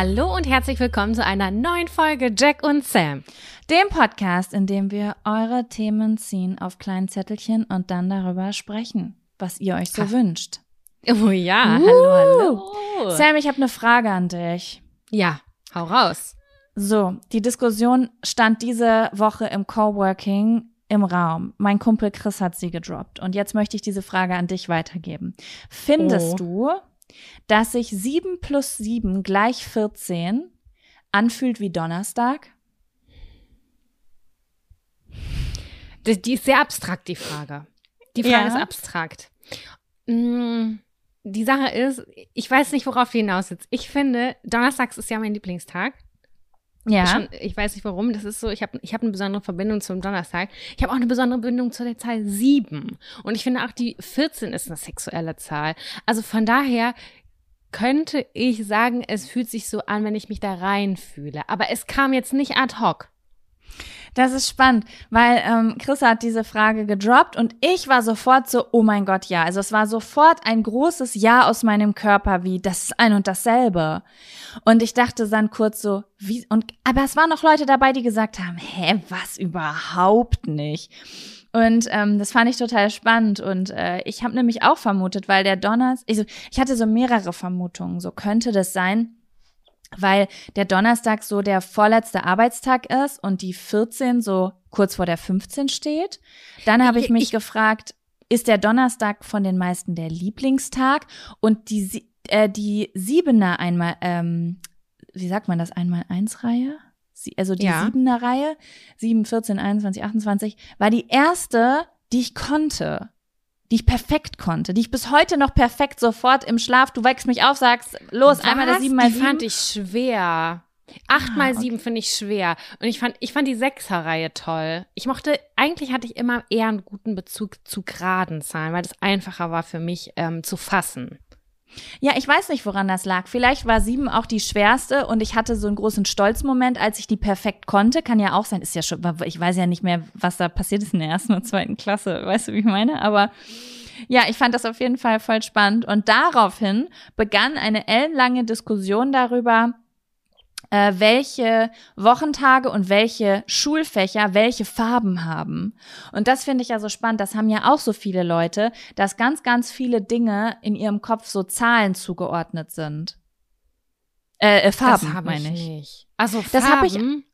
Hallo und herzlich willkommen zu einer neuen Folge Jack und Sam. Dem Podcast, in dem wir eure Themen ziehen auf kleinen Zettelchen und dann darüber sprechen, was ihr euch so Ha. wünscht. Oh ja, Uh. hallo, hallo. Sam, ich habe eine Frage an dich. Ja, hau raus. So, die Diskussion stand diese Woche im Coworking im Raum. Mein Kumpel Chris hat sie gedroppt. Und jetzt möchte ich diese Frage an dich weitergeben. Findest Oh. du, dass sich 7 plus 7 gleich 14 anfühlt wie Donnerstag? Die, die ist sehr abstrakt, die Frage. Die Frage Ja. ist abstrakt. Mm, Die Sache ist, ich weiß nicht, worauf du hinaus sitzt. Ich finde, Donnerstags ist ja mein Lieblingstag. Ja. Schon, ich weiß nicht warum. Das ist so, ich habe ich hab eine besondere Verbindung zum Donnerstag. Ich habe auch eine besondere Verbindung zu der Zahl 7. Und ich finde auch die 14 ist eine sexuelle Zahl. Also von daher könnte ich sagen, es fühlt sich so an, wenn ich mich da reinfühle. Aber es kam jetzt nicht ad hoc. Das ist spannend, weil ähm, Chris hat diese Frage gedroppt und ich war sofort so, oh mein Gott, ja. Also es war sofort ein großes Ja aus meinem Körper, wie das ist ein und dasselbe. Und ich dachte dann kurz so, wie und aber es waren noch Leute dabei, die gesagt haben, hä, was überhaupt nicht. Und ähm, das fand ich total spannend und äh, ich habe nämlich auch vermutet, weil der Donners, so, ich hatte so mehrere Vermutungen, so könnte das sein, weil der Donnerstag so der vorletzte Arbeitstag ist und die 14 so kurz vor der 15 steht. Dann habe ich Ich- mich ich- gefragt, ist der Donnerstag von den meisten der Lieblingstag und die äh, die Siebener einmal, ähm, wie sagt man das, einmal eins Reihe? Sie, also die Ja. Siebener Reihe, 7, 14, 21, 28, war die erste, die ich konnte die ich perfekt konnte, die ich bis heute noch perfekt sofort im Schlaf, du wächst mich auf, sagst, los, einmal das Was? sieben mal Die sieben. fand ich schwer. Acht Ah, mal okay. sieben finde ich schwer. Und ich fand, ich fand die Sechser-Reihe toll. Ich mochte, eigentlich hatte ich immer eher einen guten Bezug zu geraden Zahlen, weil das einfacher war für mich ähm, zu fassen. Ja, ich weiß nicht, woran das lag. Vielleicht war sieben auch die schwerste und ich hatte so einen großen Stolzmoment, als ich die perfekt konnte. Kann ja auch sein, ist ja schon, ich weiß ja nicht mehr, was da passiert ist in der ersten und zweiten Klasse. Weißt du, wie ich meine? Aber ja, ich fand das auf jeden Fall voll spannend. Und daraufhin begann eine ellenlange Diskussion darüber, äh, welche Wochentage und welche Schulfächer welche Farben haben. Und das finde ich ja so spannend. Das haben ja auch so viele Leute, dass ganz, ganz viele Dinge in ihrem Kopf so Zahlen zugeordnet sind. Äh, äh Farben, das habe ich meine ich. nicht. Also Das hab ich- Farben?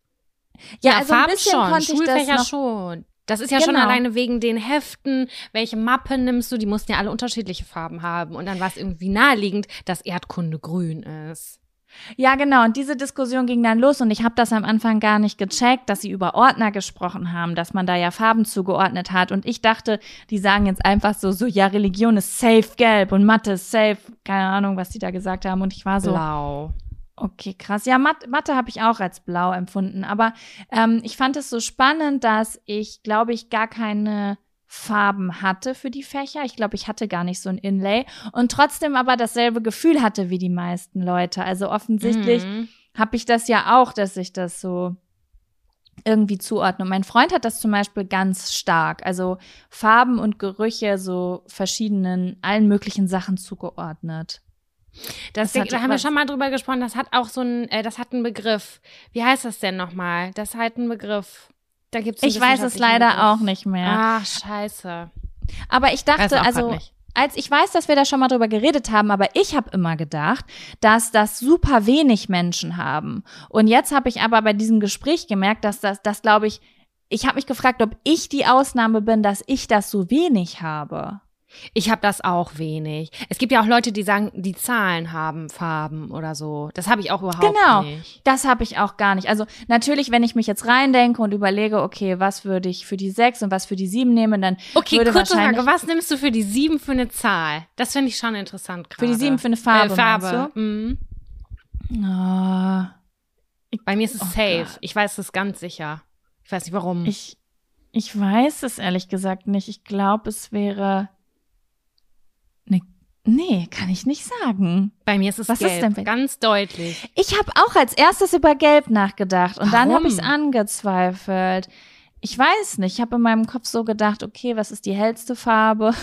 Ja, ja, also ein Farben bisschen schon. konnte ich das Schulfächer noch- schon. Das ist ja schon Genau. alleine wegen den Heften. Welche Mappe nimmst du? Die mussten ja alle unterschiedliche Farben haben. Und dann war es irgendwie naheliegend, dass Erdkunde grün ist. Ja, genau. Und diese Diskussion ging dann los und ich habe das am Anfang gar nicht gecheckt, dass sie über Ordner gesprochen haben, dass man da ja Farben zugeordnet hat. Und ich dachte, die sagen jetzt einfach so, so, ja, Religion ist safe gelb und Mathe ist safe, keine Ahnung, was die da gesagt haben. Und ich war so, Blau. Okay, krass. Ja, Mathe, Mathe habe ich auch als blau empfunden. Aber ähm, ich fand es so spannend, dass ich, glaube ich, gar keine Farben hatte für die Fächer. Ich glaube, ich hatte gar nicht so ein Inlay und trotzdem aber dasselbe Gefühl hatte wie die meisten Leute. Also offensichtlich Mhm. habe ich das ja auch, dass ich das so irgendwie zuordne. Und mein Freund hat das zum Beispiel ganz stark. Also Farben und Gerüche so verschiedenen, allen möglichen Sachen zugeordnet. Das, Das hat da haben wir schon mal drüber gesprochen. Das hat auch so ein, äh, das hat einen Begriff. Wie heißt das denn nochmal? Das hat einen Begriff. Da gibt's Ich weiß es leider auch nicht mehr. Ach, scheiße. Aber ich dachte, also nicht. als ich weiß, dass wir da schon mal drüber geredet haben, aber ich habe immer gedacht, dass das super wenig Menschen haben. Und jetzt habe ich aber bei diesem Gespräch gemerkt, dass das, das glaube ich, ich habe mich gefragt, ob ich die Ausnahme bin, dass ich das so wenig habe. Ich habe das auch wenig. Es gibt ja auch Leute, die sagen, die Zahlen haben Farben oder so. Das habe ich auch überhaupt Genau. nicht. Das habe ich auch gar nicht. Also natürlich, wenn ich mich jetzt reindenke und überlege, okay, was würde ich für die sechs und was für die sieben nehmen, dann Okay, würde kurze wahrscheinlich Frage. Was nimmst du für die sieben für eine Zahl? Das finde ich schon interessant gerade. für die sieben für eine Farbe. äh, Farbe. Mhm. Ah, Bei mir ist es Oh safe. Gott. Ich weiß es ganz sicher. Ich weiß nicht warum. Ich, ich weiß es ehrlich gesagt nicht. Ich glaube, es wäre. Ne, nee, kann ich nicht sagen. Bei mir ist es Was ist gelb. denn bei- ganz deutlich. Ich habe auch als erstes über Gelb nachgedacht und dann habe ich es Warum? angezweifelt. Ich weiß nicht. Ich habe in meinem Kopf so gedacht, okay, was ist die hellste Farbe?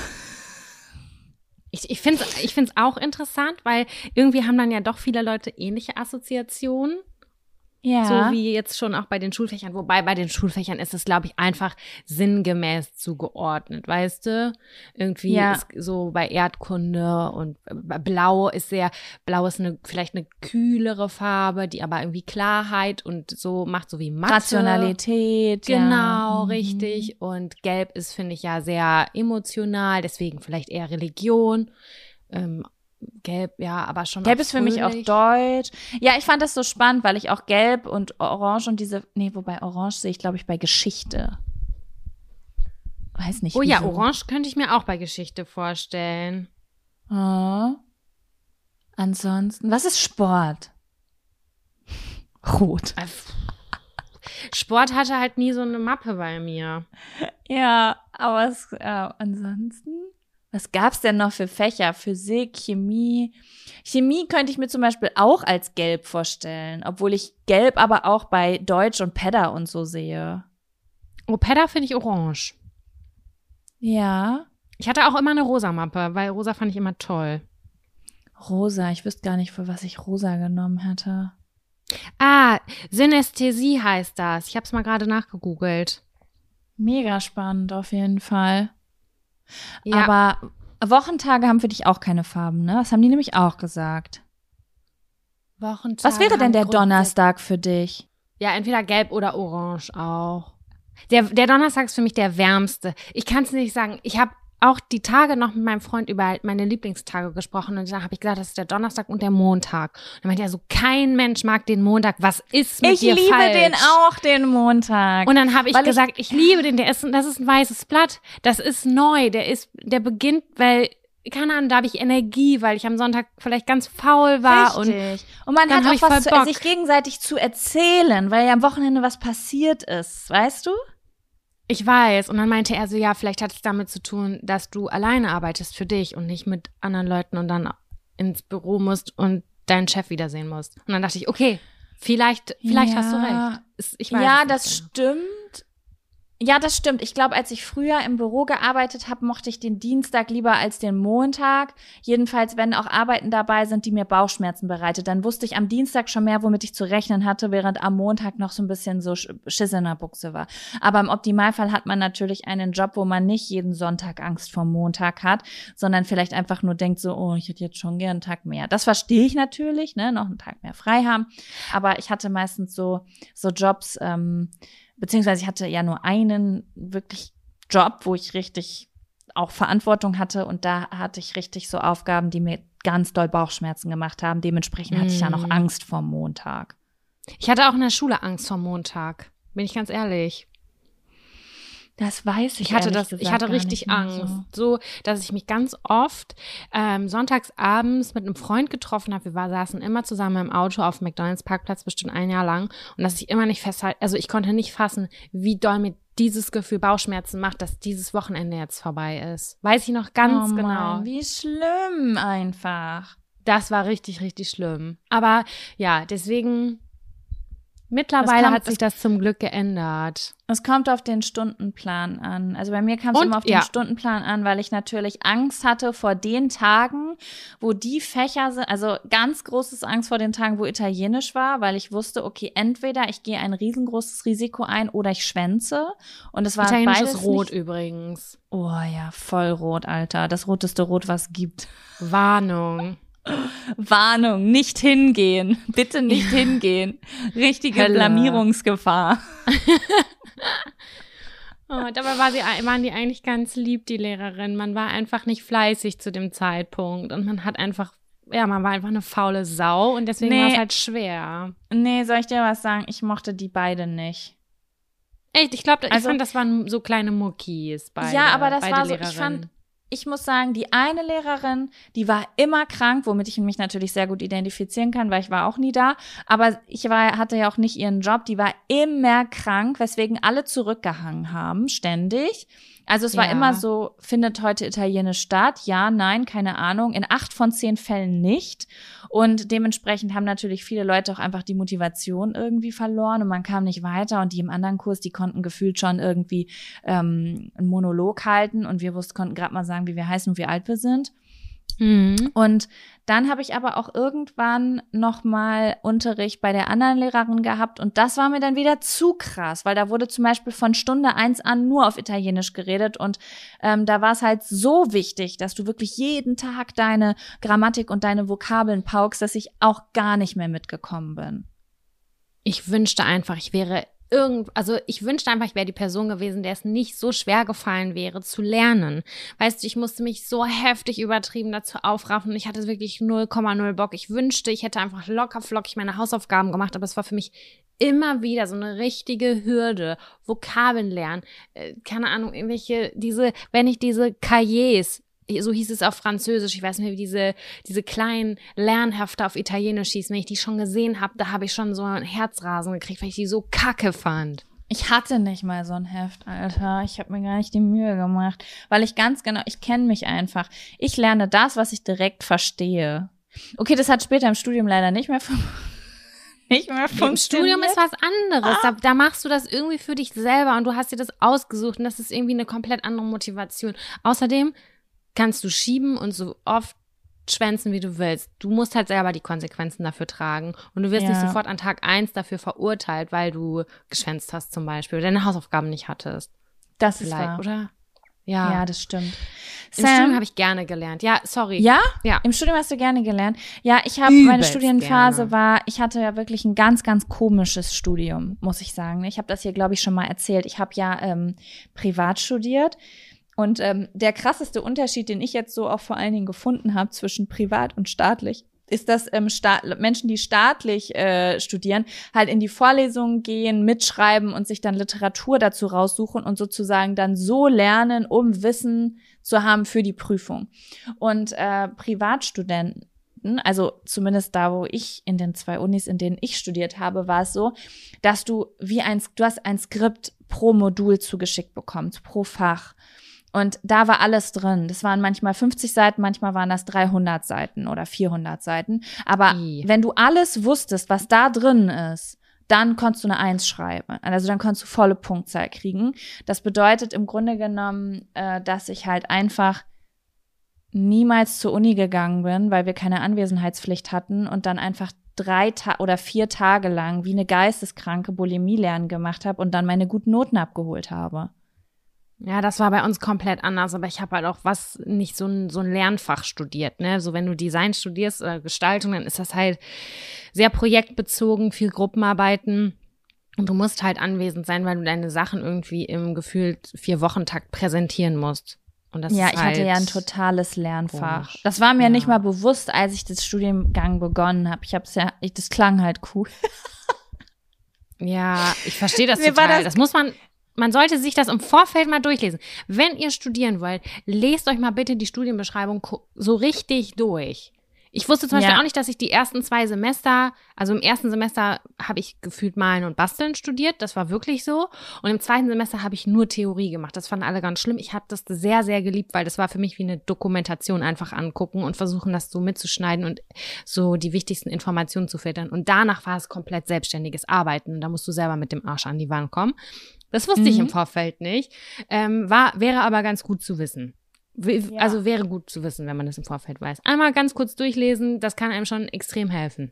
Ich, ich finde es ich find's auch interessant, weil irgendwie haben dann ja doch viele Leute ähnliche Assoziationen. Ja. So wie jetzt schon auch bei den Schulfächern. Wobei bei den Schulfächern ist es, glaube ich, einfach sinngemäß zugeordnet, weißt du? Irgendwie Ja. so bei Erdkunde und äh, Blau ist sehr, Blau ist eine, vielleicht eine kühlere Farbe, die aber irgendwie Klarheit und so macht, so wie Mathe. Rationalität. Genau, ja. Mhm. richtig. Und Gelb ist, finde ich, ja sehr emotional, deswegen vielleicht eher Religion. Ähm, Gelb, ja, aber schon. Gelb ist für mich auch deutsch. Ja, ich fand das so spannend, weil ich auch Gelb und Orange und diese, nee, wobei Orange sehe ich, glaube ich, bei Geschichte. Weiß nicht. Oh ja, wieso. Orange könnte ich mir auch bei Geschichte vorstellen. Ah. Ansonsten, was ist Sport? Rot. Äh, Sport hatte halt nie so eine Mappe bei mir. Ja, aber es, äh, ansonsten, was gab's denn noch für Fächer? Physik, Chemie. Chemie könnte ich mir zum Beispiel auch als gelb vorstellen, obwohl ich gelb aber auch bei Deutsch und Pedda und so sehe. Oh, Pedda finde ich orange. Ja. Ich hatte auch immer eine rosa Mappe, weil rosa fand ich immer toll. Rosa, ich wüsste gar nicht, für was ich rosa genommen hätte. Ah, Synästhesie heißt das. Ich habe es mal gerade nachgegoogelt. Mega spannend auf jeden Fall. Ja, Aber Wochentage haben für dich auch keine Farben, ne? Das haben die nämlich auch gesagt. Wochentage Was wäre denn der Donnerstag für dich? Ja, entweder gelb oder orange auch. Der, der Donnerstag ist für mich der wärmste. Ich kann es nicht sagen. Ich habe auch die Tage noch mit meinem Freund über meine Lieblingstage gesprochen und da habe ich gesagt, das ist der Donnerstag und der Montag. Und er meinte ja so, kein Mensch mag den Montag. Was ist mit Ich dir liebe falsch? den auch, den Montag. Und dann habe ich Weil ich- gesagt, ich, liebe den. Der ist, das ist ein weißes Blatt. Das ist neu. Der ist, der beginnt, weil keine Ahnung, da habe ich Energie, weil ich am Sonntag vielleicht ganz faul war und Richtig. Und man dann hat auch ich was zu, sich gegenseitig zu erzählen, weil ja am Wochenende was passiert ist, weißt du? Ich weiß. Und dann meinte er so, ja, vielleicht hat es damit zu tun, dass du alleine arbeitest für dich und nicht mit anderen Leuten und dann ins Büro musst und deinen Chef wiedersehen musst. Und dann dachte ich, okay, vielleicht, vielleicht Ja. hast du recht. Ich weiß ja, das genau. stimmt. Ja, das stimmt. Ich glaube, als ich früher im Büro gearbeitet habe, mochte ich den Dienstag lieber als den Montag. Jedenfalls, wenn auch Arbeiten dabei sind, die mir Bauchschmerzen bereitet, dann wusste ich am Dienstag schon mehr, womit ich zu rechnen hatte, während am Montag noch so ein bisschen so Sch- Schiss in der Buchse war. Aber im Optimalfall hat man natürlich einen Job, wo man nicht jeden Sonntag Angst vor Montag hat, sondern vielleicht einfach nur denkt so, oh, ich hätte jetzt schon gern einen Tag mehr. Das verstehe ich natürlich, ne, noch einen Tag mehr frei haben. Aber ich hatte meistens so, so Jobs, ähm, beziehungsweise ich hatte ja nur einen wirklich Job, wo ich richtig auch Verantwortung hatte und da hatte ich richtig so Aufgaben, die mir ganz doll Bauchschmerzen gemacht haben. Dementsprechend hatte ich ja noch Mm. Angst vor Montag. Ich hatte auch in der Schule Angst vor Montag. Bin ich ganz ehrlich. Das weiß ich. Ich hatte das, ich hatte richtig Angst. So. dass ich mich ganz oft ähm, sonntags abends mit einem Freund getroffen habe. Wir war, saßen immer zusammen im Auto auf dem McDonalds Parkplatz bestimmt ein Jahr lang und dass ich immer nicht festhalte, also ich konnte nicht fassen, wie doll mir dieses Gefühl Bauchschmerzen macht, dass dieses Wochenende jetzt vorbei ist. Weiß ich noch ganz oh genau. Mann, wie schlimm einfach. Das war richtig, richtig schlimm. Aber ja, deswegen mittlerweile kommt- hat sich das zum Glück geändert. Es kommt auf den Stundenplan an. Also bei mir kam es immer auf den ja. Stundenplan an, weil ich natürlich Angst hatte vor den Tagen, wo die Fächer sind. Also ganz großes Angst vor den Tagen, wo Italienisch war, weil ich wusste, okay, entweder ich gehe ein riesengroßes Risiko ein oder ich schwänze. Und es war Italienisch beides ist rot Nicht, übrigens. oh ja, voll rot, Alter. Das roteste Rot, was es gibt. Warnung. Warnung, nicht hingehen. Bitte nicht hingehen. Richtige Hölle. Blamierungsgefahr. Oh, dabei war sie, waren die eigentlich ganz lieb, die Lehrerin. Man war einfach nicht fleißig zu dem Zeitpunkt und man hat einfach, ja, man war einfach eine faule Sau und deswegen Nee. war es halt schwer. Nee, soll ich dir was sagen? Ich mochte die beide nicht. Echt, ich glaube, ich Also- fand, das waren so kleine Muckis beide. ja, aber das beide war so, ich Lehrerinnen. fand, ich muss sagen, die eine Lehrerin, die war immer krank, womit ich mich natürlich sehr gut identifizieren kann, weil ich war auch nie da. Aber ich war, hatte ja auch nicht ihren Job, die war immer krank, weswegen alle zurückgehangen haben, ständig. Also es war Ja. immer so, findet heute Italienisch statt? Ja, nein, keine Ahnung. In acht von zehn Fällen nicht. Und dementsprechend haben natürlich viele Leute auch einfach die Motivation irgendwie verloren und man kam nicht weiter. Und die im anderen Kurs, die konnten gefühlt schon irgendwie ähm, einen Monolog halten und wir wussten, konnten gerade mal sagen, wie wir heißen und wie alt wir sind. Mhm. Und dann habe ich aber auch irgendwann nochmal Unterricht bei der anderen Lehrerin gehabt und das war mir dann wieder zu krass, weil da wurde zum Beispiel von Stunde eins an nur auf Italienisch geredet und ähm, da war es halt so wichtig, dass du wirklich jeden Tag deine Grammatik und deine Vokabeln paukst, dass ich auch gar nicht mehr mitgekommen bin. Ich wünschte einfach, ich wäre irgend, also ich wünschte einfach, ich wäre die Person gewesen, der es nicht so schwer gefallen wäre zu lernen. Weißt du, ich musste mich so heftig übertrieben dazu aufraffen. Ich hatte wirklich 0,0 Bock. Ich wünschte, ich hätte einfach locker flockig meine Hausaufgaben gemacht, aber es war für mich immer wieder so eine richtige Hürde. Vokabeln lernen, äh, keine Ahnung, irgendwelche, diese, wenn ich diese Cahiers so hieß es auf Französisch, ich weiß nicht mehr, wie diese, diese kleinen Lernhefte auf Italienisch hießen. Wenn ich die schon gesehen habe, da habe ich schon so ein Herzrasen gekriegt, weil ich die so kacke fand. Ich hatte nicht mal so ein Heft, Alter. Ich habe mir gar nicht die Mühe gemacht, weil ich ganz genau, ich kenne mich einfach. Ich lerne das, was ich direkt verstehe. Okay, das hat später im Studium leider nicht mehr, nicht mehr Im funktioniert. Studium ist was anderes. Da, da machst du das irgendwie für dich selber und du hast dir das ausgesucht und das ist irgendwie eine komplett andere Motivation. Außerdem kannst du schieben und so oft schwänzen, wie du willst. Du musst halt selber die Konsequenzen dafür tragen und du wirst nicht Ja. sofort an Tag eins dafür verurteilt, weil du geschwänzt hast zum Beispiel oder deine Hausaufgaben nicht hattest. das ist Vielleicht, wahr. oder? Ja, Ja. das stimmt. Im Studium habe ich gerne gelernt. Ja, sorry. ja? Ja. Im Studium hast du gerne gelernt. Ja, ich habe meine Studienphase gerne. war, ich hatte ja wirklich ein ganz, ganz komisches Studium, muss ich sagen. Ich habe das hier, glaube ich, schon mal erzählt. Ich habe ja ähm, privat studiert. Und ähm, der krasseste Unterschied, den ich jetzt so auch vor allen Dingen gefunden habe zwischen privat und staatlich, ist, dass ähm, Staat, Menschen, die staatlich äh, studieren, halt in die Vorlesungen gehen, mitschreiben und sich dann Literatur dazu raussuchen und sozusagen dann so lernen, um Wissen zu haben für die Prüfung. Und äh, Privatstudenten, also zumindest da, wo ich in den zwei Unis, in denen ich studiert habe, war es so, dass du wie ein, du hast ein Skript pro Modul zugeschickt bekommst, pro Fach. Und da war alles drin. Das waren manchmal 50 Seiten, manchmal waren das 300 Seiten oder 400 Seiten. Aber I. wenn du alles wusstest, was da drin ist, dann konntest du eine Eins schreiben. Also dann konntest du volle Punktzahl kriegen. Das bedeutet im Grunde genommen, äh, dass ich halt einfach niemals zur Uni gegangen bin, weil wir keine Anwesenheitspflicht hatten und dann einfach drei Ta oder vier Tage lang wie eine geisteskranke Bulimie lernen gemacht habe und dann meine guten Noten abgeholt habe. Ja, das war bei uns komplett anders, aber ich habe halt auch was, nicht so ein, so ein Lernfach studiert, ne? So wenn du Design studierst oder Gestaltung, dann ist das halt sehr projektbezogen, viel Gruppenarbeiten. Und du musst halt anwesend sein, weil du deine Sachen irgendwie im gefühlt vier Wochentakt präsentieren musst. Und das ja, ist ich halt hatte ja ein totales Lernfach. komisch. Das war mir Ja. nicht mal bewusst, als ich das Studiengang begonnen habe. Ich habe es ja, ich, das klang halt cool. Ja, ich verstehe das Mir war total. das- Das, muss man, man sollte sich das im Vorfeld mal durchlesen. Wenn ihr studieren wollt, lest euch mal bitte die Studienbeschreibung so richtig durch. Ich wusste zum Beispiel Ja. auch nicht, dass ich die ersten zwei Semester, also im ersten Semester habe ich gefühlt Malen und Basteln studiert, das war wirklich so. Und im zweiten Semester habe ich nur Theorie gemacht. Das fanden alle ganz schlimm. Ich habe das sehr, sehr geliebt, weil das war für mich wie eine Dokumentation einfach angucken und versuchen, das so mitzuschneiden und so die wichtigsten Informationen zu filtern. Und danach war es komplett selbstständiges Arbeiten. Da musst du selber mit dem Arsch an die Wand kommen. Das wusste ich Mhm. im Vorfeld nicht. Ähm, war, wäre aber ganz gut zu wissen. Ja. Also wäre gut zu wissen, wenn man das im Vorfeld weiß. Einmal ganz kurz durchlesen, das kann einem schon extrem helfen.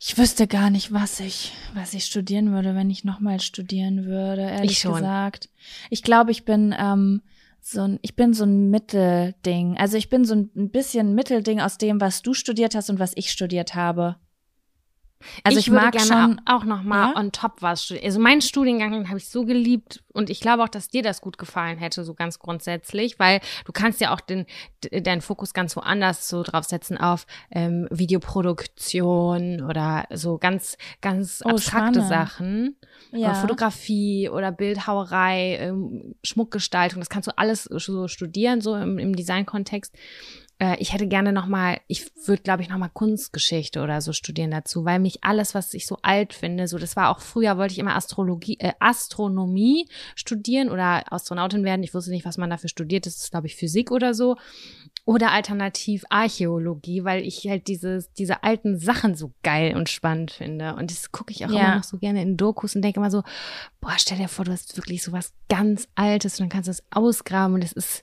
Ich wüsste gar nicht, was ich, was ich studieren würde, wenn ich nochmal studieren würde, ehrlich Ich gesagt. Ich glaube, ich bin ähm, so ein, ich bin so ein Mittelding. Also ich bin so ein bisschen Mittelding aus dem, was du studiert hast und was ich studiert habe. Also ich, würde mag gerne schon. auch, noch mal Ja? on top was studieren. Also meinen Studiengang habe ich so geliebt und ich glaube auch, dass dir das gut gefallen hätte, so ganz grundsätzlich, weil du kannst ja auch den, deinen Fokus ganz woanders so draufsetzen auf ähm, Videoproduktion oder so ganz, ganz Oh, abstrakte spannend. Sachen. ja. Äh, Fotografie oder Bildhauerei, ähm, Schmuckgestaltung, das kannst du alles so studieren, so im, im Designkontext. Äh, ich hätte gerne nochmal, ich würde, glaube ich, nochmal Kunstgeschichte oder so studieren dazu, weil mich alles, was ich so alt finde, so das war auch früher, wollte ich immer Astrologie, äh, Astronomie studieren oder Astronautin werden. Ich wusste nicht, was man dafür studiert. Das ist, glaube ich, Physik oder so. Oder alternativ Archäologie, weil ich halt dieses, diese alten Sachen so geil und spannend finde. Und das gucke ich auch Ja. immer noch so gerne in Dokus und denke immer so, boah, stell dir vor, du hast wirklich so was ganz Altes und dann kannst du es ausgraben und es ist,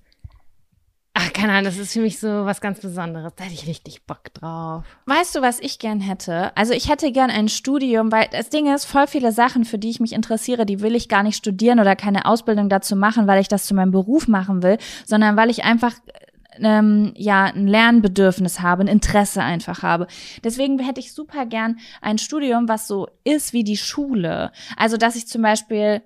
ach, keine Ahnung, das ist für mich so was ganz Besonderes. Da hätte ich richtig Bock drauf. Weißt du, was ich gern hätte? Also ich hätte gern ein Studium, weil das Ding ist, voll viele Sachen, für die ich mich interessiere, die will ich gar nicht studieren oder keine Ausbildung dazu machen, weil ich das zu meinem Beruf machen will, sondern weil ich einfach ähm, ja ein Lernbedürfnis habe, ein Interesse einfach habe. Deswegen hätte ich super gern ein Studium, was so ist wie die Schule. Also dass ich zum Beispiel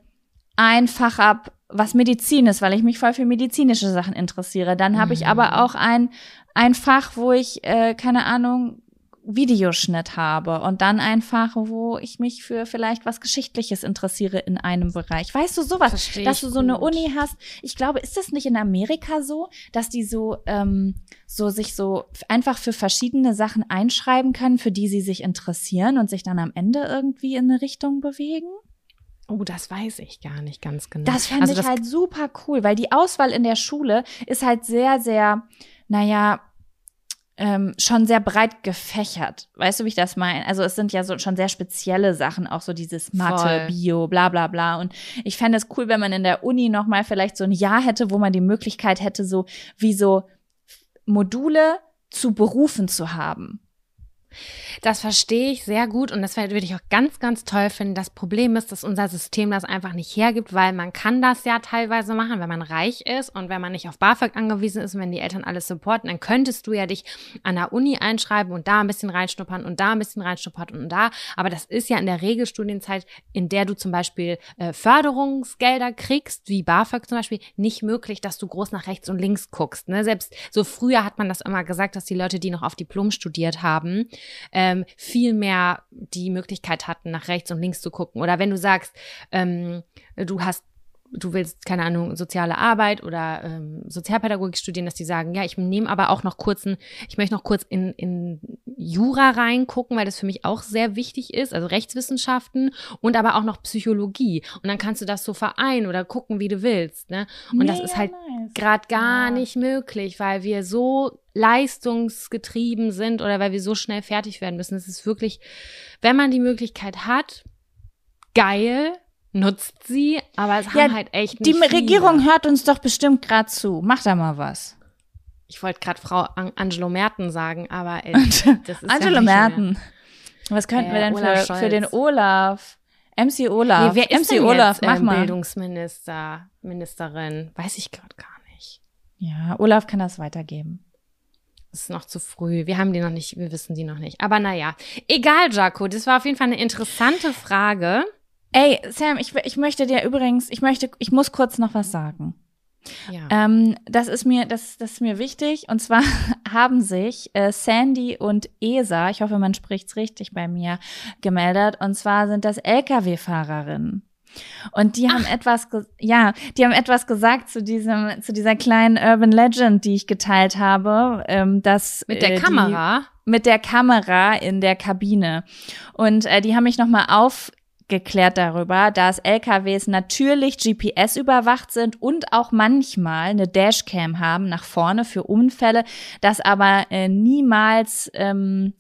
ein Fach ab, was Medizin ist, weil ich mich voll für medizinische Sachen interessiere. Dann habe ich Mhm. aber auch ein ein Fach, wo ich äh, keine Ahnung Videoschnitt habe und dann ein Fach, wo ich mich für vielleicht was Geschichtliches interessiere in einem Bereich. Weißt du sowas, Versteh dass ich du so eine gut. Uni hast? Ich glaube, ist das nicht in Amerika so, dass die so ähm, so sich so einfach für verschiedene Sachen einschreiben können, für die sie sich interessieren und sich dann am Ende irgendwie in eine Richtung bewegen? Oh, das weiß ich gar nicht ganz genau. Das fände Also ich das- halt super cool, weil die Auswahl in der Schule ist halt sehr, sehr, naja, ähm, schon sehr breit gefächert. Weißt du, wie ich das meine? Also es sind ja so schon sehr spezielle Sachen, auch so dieses Mathe, Voll. Bio, bla bla bla. Und ich fände es cool, wenn man in der Uni nochmal vielleicht so ein Jahr hätte, wo man die Möglichkeit hätte, so wie so Module zu Berufen zu haben. Das verstehe ich sehr gut und das würde ich auch ganz, ganz toll finden. Das Problem ist, dass unser System das einfach nicht hergibt, weil man kann das ja teilweise machen, wenn man reich ist und wenn man nicht auf BAföG angewiesen ist und wenn die Eltern alles supporten, dann könntest du ja dich an der Uni einschreiben und da ein bisschen reinschnuppern und da ein bisschen reinschnuppern und da. Aber das ist ja in der Regelstudienzeit, in der du zum Beispiel äh, Förderungsgelder kriegst, wie BAföG zum Beispiel, nicht möglich, dass du groß nach rechts und links guckst. Ne? Selbst so früher hat man das immer gesagt, dass die Leute, die noch auf Diplom studiert haben, ähm, viel mehr die Möglichkeit hatten, nach rechts und links zu gucken. Oder wenn du sagst, ähm, du hast du willst, keine Ahnung, soziale Arbeit oder ähm, Sozialpädagogik studieren, dass die sagen, ja, ich nehme aber auch noch kurzen, ich möchte noch kurz in, in Jura reingucken, weil das für mich auch sehr wichtig ist, also Rechtswissenschaften und aber auch noch Psychologie. Und dann kannst du das so vereinen oder gucken, wie du willst. Ne? Und das Mega ist halt nice. gerade gar Ja. nicht möglich, weil wir so leistungsgetrieben sind oder weil wir so schnell fertig werden müssen. Es ist wirklich, wenn man die Möglichkeit hat, geil, nutzt sie, aber es Ja, haben halt echt Die nicht viele. Regierung hört uns doch bestimmt gerade zu. Mach da mal was. Ich wollte gerade Frau An Angelo Merten sagen, aber ey, das ist Angela ja mehr. Merten. Was könnten wir Äh, denn Olaf für, für den Olaf? MC Olaf. Nee, wer ist MC denn Olaf, jetzt, mach ähm, mal. Bildungsminister, Ministerin? Weiß ich gerade gar nicht. Ja, Olaf kann das weitergeben. Es ist noch zu früh. Wir haben die noch nicht, wir wissen die noch nicht. Aber naja, egal, Jaco. Das war auf jeden Fall eine interessante Frage. Ey, Sam, ich, ich möchte dir übrigens, ich möchte, ich muss kurz noch was sagen. Ja. Ähm, das ist mir, das, das ist mir wichtig. Und zwar haben sich äh, Sandy und Esa, ich hoffe, man spricht's richtig bei mir, gemeldet. Und zwar sind das Lkw-Fahrerinnen. Und die haben etwas, ja, die haben etwas gesagt zu diesem, zu dieser kleinen Urban Legend, die ich geteilt habe, ähm, dass Mit der äh, Kamera? Mit der Kamera in der Kabine. Und äh, die haben mich nochmal aufgeklärt darüber, dass LKWs natürlich GPS überwacht sind und auch manchmal eine Dashcam haben nach vorne für Unfälle, dass aber äh, niemals ähm,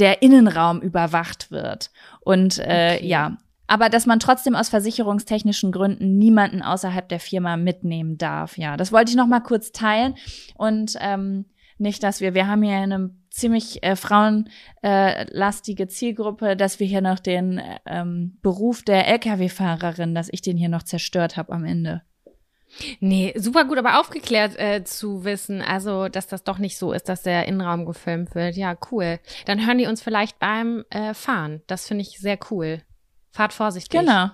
der Innenraum überwacht wird. Und äh, Okay. ja, aber dass man trotzdem aus versicherungstechnischen Gründen niemanden außerhalb der Firma mitnehmen darf. Ja, das wollte ich noch mal kurz teilen und ähm, nicht, dass wir, wir haben hier eine ziemlich äh, frauenlastige Zielgruppe, dass wir hier noch den äh, ähm, Beruf der Lkw-Fahrerin, dass ich den hier noch zerstört habe am Ende. Nee, super gut, aber aufgeklärt äh, zu wissen, also dass das doch nicht so ist, dass der Innenraum gefilmt wird. Ja, cool. Dann hören die uns vielleicht beim äh, Fahren. Das finde ich sehr cool. Fahrt vorsichtig. Genau.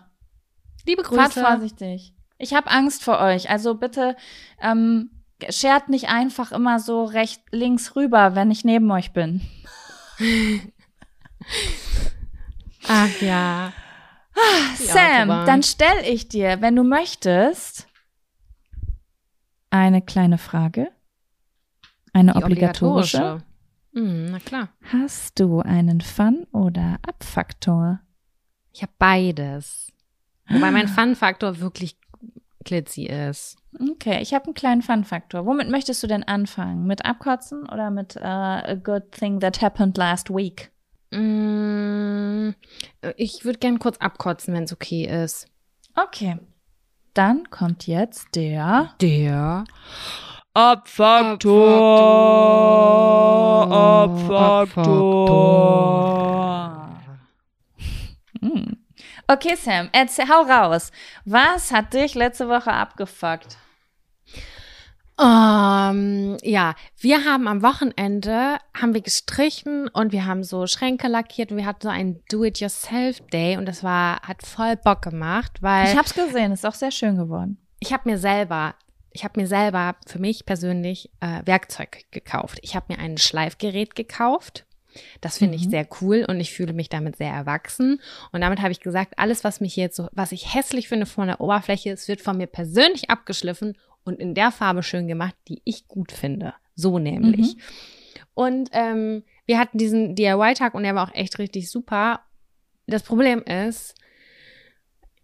Liebe Grüße. Fahrt vorsichtig. Ich habe Angst vor euch. Also bitte ähm, schert nicht einfach immer so recht links rüber, wenn ich neben euch bin. Ach ja. Sam, Autobahn. dann stell ich dir, wenn du möchtest, eine kleine Frage. Eine Die obligatorische. Hm, na klar. Hast du einen Fun- oder Abfaktor? Ich habe beides. Wobei mein Fun-Faktor wirklich glitzy ist. Okay, ich habe einen kleinen Fun-Faktor. Womit möchtest du denn anfangen? Mit Abkotzen oder mit uh, a good thing that happened last week? Mm, ich würde gern kurz abkotzen, wenn es okay ist. Okay. Dann kommt jetzt der Der Hm. Okay, Sam, erzähl, hau raus. Was hat dich letzte Woche abgefuckt? Ähm, ja, wir haben am Wochenende haben wir gestrichen und wir haben so Schränke lackiert und wir hatten so einen Do-it-yourself-Day und das war hat voll Bock gemacht, weil Ich hab's gesehen, ist auch sehr schön geworden. ich habe mir selber, ich habe mir selber für mich persönlich äh, Werkzeug gekauft. Ich habe mir ein Schleifgerät gekauft. Das finde ich Mhm. sehr cool und ich fühle mich damit sehr erwachsen. Und damit habe ich gesagt, alles, was mich jetzt so, was ich hässlich finde von der Oberfläche, es wird von mir persönlich abgeschliffen und in der Farbe schön gemacht, die ich gut finde. So nämlich. Mhm. Und ähm, wir hatten diesen DIY-Tag und der war auch echt richtig super. Das Problem ist,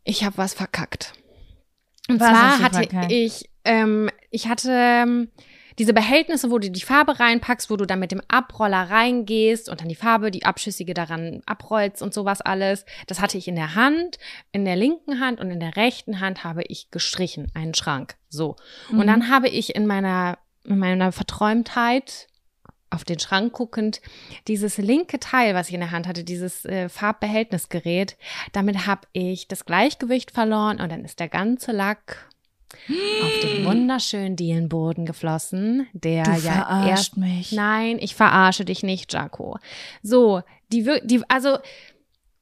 ich habe was verkackt. Und Was zwar hatte verkackt? ich, ähm, ich hatte ähm, diese Behältnisse, wo du die Farbe reinpackst, wo du dann mit dem Abroller reingehst und dann die Farbe, die abschüssige daran abrollst und sowas alles. Das hatte ich in der Hand, in der linken Hand und in der rechten Hand habe ich gestrichen, einen Schrank. So. Und Mhm. dann habe ich in meiner, in meiner Verträumtheit auf den Schrank guckend, dieses linke Teil, was ich in der Hand hatte, dieses äh, Farbbehältnisgerät, damit habe ich das Gleichgewicht verloren und dann ist der ganze Lack auf den wunderschönen Dielenboden geflossen, der Du ja verarscht erst mich. Nein, ich verarsche dich nicht, Jaco. So, die, wir- die, also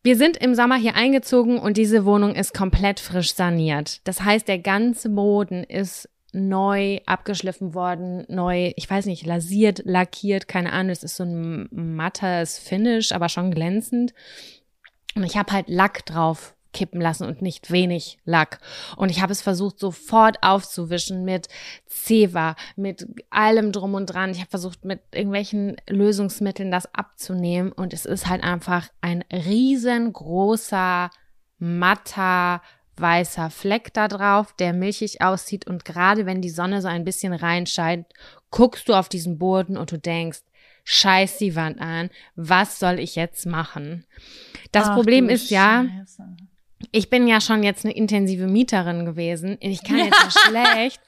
wir sind im Sommer hier eingezogen und diese Wohnung ist komplett frisch saniert. Das heißt, der ganze Boden ist neu abgeschliffen worden, neu, ich weiß nicht, lasiert, lackiert, keine Ahnung, es ist so ein mattes Finish, aber schon glänzend. Und ich habe halt Lack drauf kippen lassen und nicht wenig Lack. Und ich habe es versucht, sofort aufzuwischen mit Zewa, mit allem drum und dran. Ich habe versucht, mit irgendwelchen Lösungsmitteln das abzunehmen. Und es ist halt einfach ein riesengroßer, matter, weißer Fleck da drauf, der milchig aussieht. Und gerade wenn die Sonne so ein bisschen reinscheint, guckst du auf diesen Boden und du denkst, scheiß die Wand an, was soll ich jetzt machen? Das Ach, Problem ist ja, Scheiße. Ich bin ja schon jetzt eine intensive Mieterin gewesen. Ich kann jetzt ja schlecht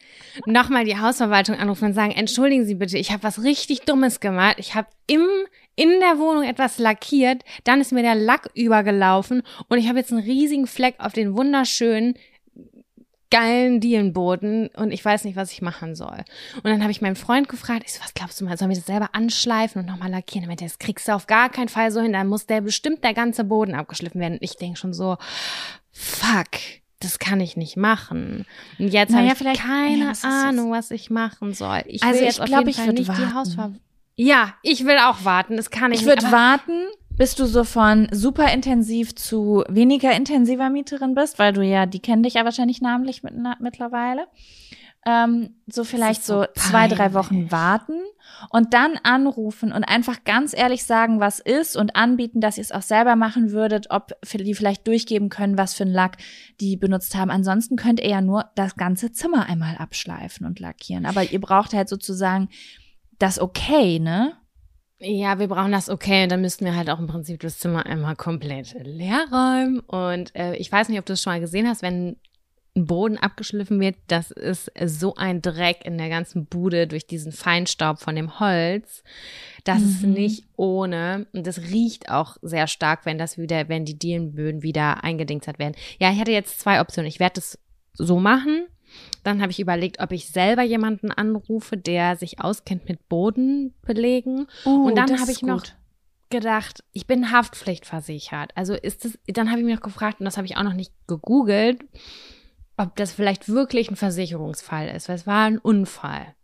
nochmal die Hausverwaltung anrufen und sagen, entschuldigen Sie bitte, ich habe was richtig Dummes gemacht. Ich habe im in der Wohnung etwas lackiert, dann ist mir der Lack übergelaufen und ich habe jetzt einen riesigen Fleck auf den wunderschönen geilen Dielenboden und ich weiß nicht, was ich machen soll. Und dann habe ich meinen Freund gefragt, ich so, was glaubst du mal, sollen wir das selber anschleifen und nochmal lackieren? Er meinte, das kriegst du auf gar keinen Fall so hin, dann muss der bestimmt der ganze Boden abgeschliffen werden. Und ich denke schon so, fuck, das kann ich nicht machen. Und jetzt naja, habe ich keine ja, Ahnung, was ich machen soll. Ich also will jetzt ich glaube, ich würde warten. die Hausver Ja, ich will auch warten. Das kann ich, nicht. Ich würde warten, bis du so von super intensiv zu weniger intensiver Mieterin bist, weil du ja, die kennen dich ja wahrscheinlich namentlich mit, na, mittlerweile. Ähm, so vielleicht so, so zwei, drei Wochen warten und dann anrufen und einfach ganz ehrlich sagen, was ist und anbieten, dass ihr es auch selber machen würdet, ob die vielleicht durchgeben können, was für ein Lack die benutzt haben. Ansonsten könnt ihr ja nur das ganze Zimmer einmal abschleifen und lackieren. Aber ihr braucht halt sozusagen das okay, ne? Ja, wir brauchen das okay. Dann müssten wir halt auch im Prinzip das Zimmer einmal komplett leer räumen. Und äh, ich weiß nicht, ob du es schon mal gesehen hast, wenn ein Boden abgeschliffen wird, das ist so ein Dreck in der ganzen Bude durch diesen Feinstaub von dem Holz. Das mhm. ist nicht ohne. Und das riecht auch sehr stark, wenn das wieder, wenn die Dielenböden wieder eingedingst werden. Ja, ich hatte jetzt zwei Optionen. Ich werde das so machen. Dann habe ich überlegt, ob ich selber jemanden anrufe, der sich auskennt mit Bodenbelegen. Uh, und dann habe ich noch gedacht, ich bin Haftpflichtversichert. Also ist es, dann habe ich mich noch gefragt, und das habe ich auch noch nicht gegoogelt, ob das vielleicht wirklich ein Versicherungsfall ist, weil es war ein Unfall.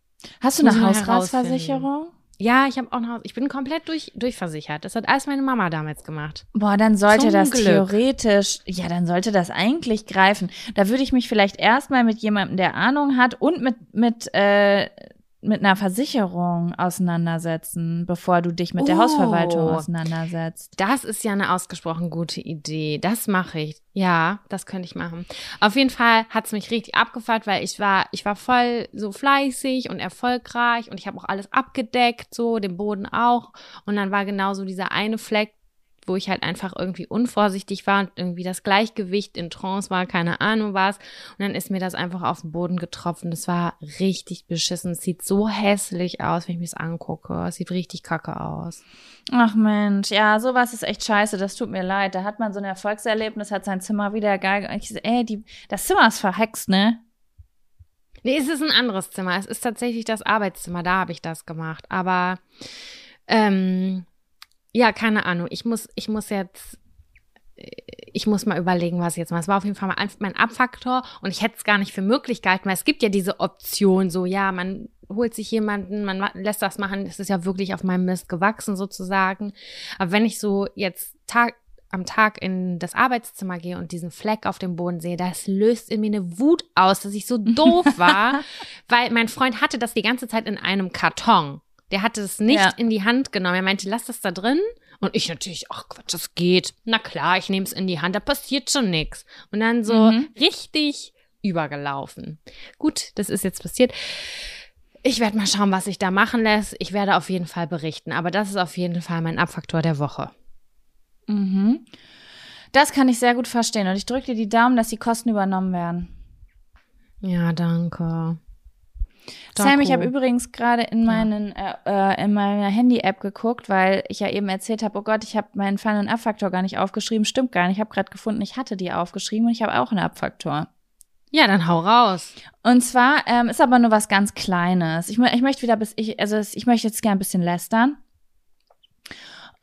Hast du eine Hausratsversicherung? Ja, ich habe auch noch, ich bin komplett durch, durchversichert. Das hat alles meine Mama damals gemacht. Boah, dann sollte Zum das Glück. theoretisch, ja, dann sollte das eigentlich greifen. Da würde ich mich vielleicht erstmal mit jemandem, der Ahnung hat und mit, mit äh, mit einer Versicherung auseinandersetzen, bevor du dich mit der Hausverwaltung oh. auseinandersetzt. Das ist ja eine ausgesprochen gute Idee. Das mache ich. Ja, das könnte ich machen. Auf jeden Fall hat's mich richtig abgefallen, weil ich war, ich war voll so fleißig und erfolgreich und ich habe auch alles abgedeckt, so den Boden auch. Und dann war genau so dieser eine Fleck, wo ich halt einfach irgendwie unvorsichtig war und irgendwie das Gleichgewicht in Trance war, keine Ahnung was. Und dann ist mir das einfach auf den Boden getroffen. Das war richtig beschissen. Es sieht so hässlich aus, wenn ich mir das angucke. Es sieht richtig kacke aus. Ach Mensch, ja, sowas ist echt scheiße. Das tut mir leid. Da hat man so ein Erfolgserlebnis, hat sein Zimmer wieder geil. Ich so, ey, die, das Zimmer ist verhext, ne? Nee, es ist ein anderes Zimmer. Es ist tatsächlich das Arbeitszimmer. Da habe ich das gemacht. Aber ähm, ja, keine Ahnung. Ich muss, ich muss jetzt, ich muss mal überlegen, was ich jetzt mache. Es war auf jeden Fall mal mein Abfaktor und ich hätte es gar nicht für möglich gehalten, weil es gibt ja diese Option, so, ja, man holt sich jemanden, man lässt das machen, es ist ja wirklich auf meinem Mist gewachsen sozusagen. Aber wenn ich so jetzt Tag, am Tag in das Arbeitszimmer gehe und diesen Fleck auf dem Boden sehe, das löst in mir eine Wut aus, dass ich so doof war, weil mein Freund hatte das die ganze Zeit in einem Karton. Der hatte es nicht ja. in die Hand genommen. Er meinte, lass das da drin. Und ich natürlich, ach Quatsch, das geht. Na klar, ich nehme es in die Hand, da passiert schon nichts. Und dann so mhm. richtig übergelaufen. Gut, das ist jetzt passiert. Ich werde mal schauen, was sich da machen lässt. Ich werde auf jeden Fall berichten. Aber das ist auf jeden Fall mein Abfaktor der Woche. Mhm. Das kann ich sehr gut verstehen. Und ich drücke dir die Daumen, dass die Kosten übernommen werden. Ja, danke. Sam, ich habe übrigens gerade in meinen ja. äh, äh in meiner Handy-App geguckt, weil ich ja eben erzählt habe, oh Gott, ich habe meinen Fun- und Abfaktor gar nicht aufgeschrieben. Stimmt gar nicht. Ich habe gerade gefunden, ich hatte die aufgeschrieben und ich habe auch einen Abfaktor. Ja, dann hau raus. Und zwar ähm, ist aber nur was ganz Kleines. Ich, ich möchte wieder bis ich, also ich möchte jetzt gerne ein bisschen lästern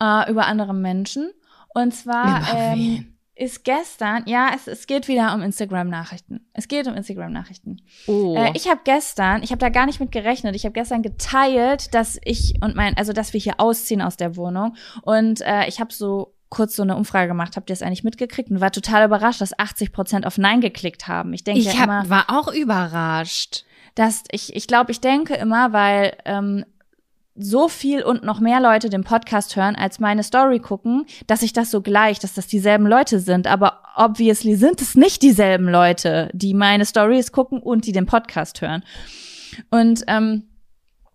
äh, über andere Menschen. Und zwar ähm, ist gestern, ja, es, es geht wieder um Instagram-Nachrichten. Es geht um Instagram-Nachrichten. Oh. Äh, ich habe gestern, ich habe da gar nicht mit gerechnet, ich habe gestern geteilt, dass ich und mein, also dass wir hier ausziehen aus der Wohnung. Und äh, ich habe so kurz so eine Umfrage gemacht, habt ihr das eigentlich mitgekriegt und war total überrascht, dass 80 Prozent auf Nein geklickt haben. Ich denke ich ja immer, war auch überrascht. Dass ich, ich glaube, ich denke immer, weil ähm, so viel und noch mehr Leute den Podcast hören, als meine Story gucken, dass ich das so gleich, dass das dieselben Leute sind. Aber obviously sind es nicht dieselben Leute, die meine Stories gucken und die den Podcast hören. Und ähm,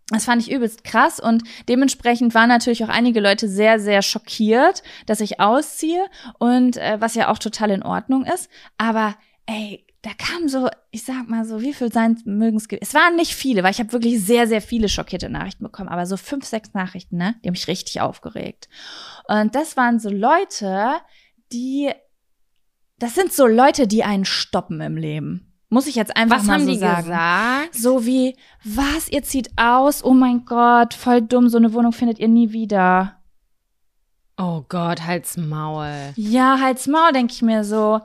das fand ich übelst krass und dementsprechend waren natürlich auch einige Leute sehr, sehr schockiert, dass ich ausziehe und äh, was ja auch total in Ordnung ist. Aber ey, da kam so, ich sag mal so, wie viel sein mögen es Es waren nicht viele, weil ich habe wirklich sehr, sehr viele schockierte Nachrichten bekommen, aber so fünf, sechs Nachrichten, ne? Die haben mich richtig aufgeregt. Und das waren so Leute, die, das sind so Leute, die einen stoppen im Leben. Muss ich jetzt einfach Was mal haben so die sagen. gesagt? So wie, was, ihr zieht aus? Oh mein Gott, voll dumm, so eine Wohnung findet ihr nie wieder. Oh Gott, halt's Maul. Ja, halt's Maul, denke ich mir so.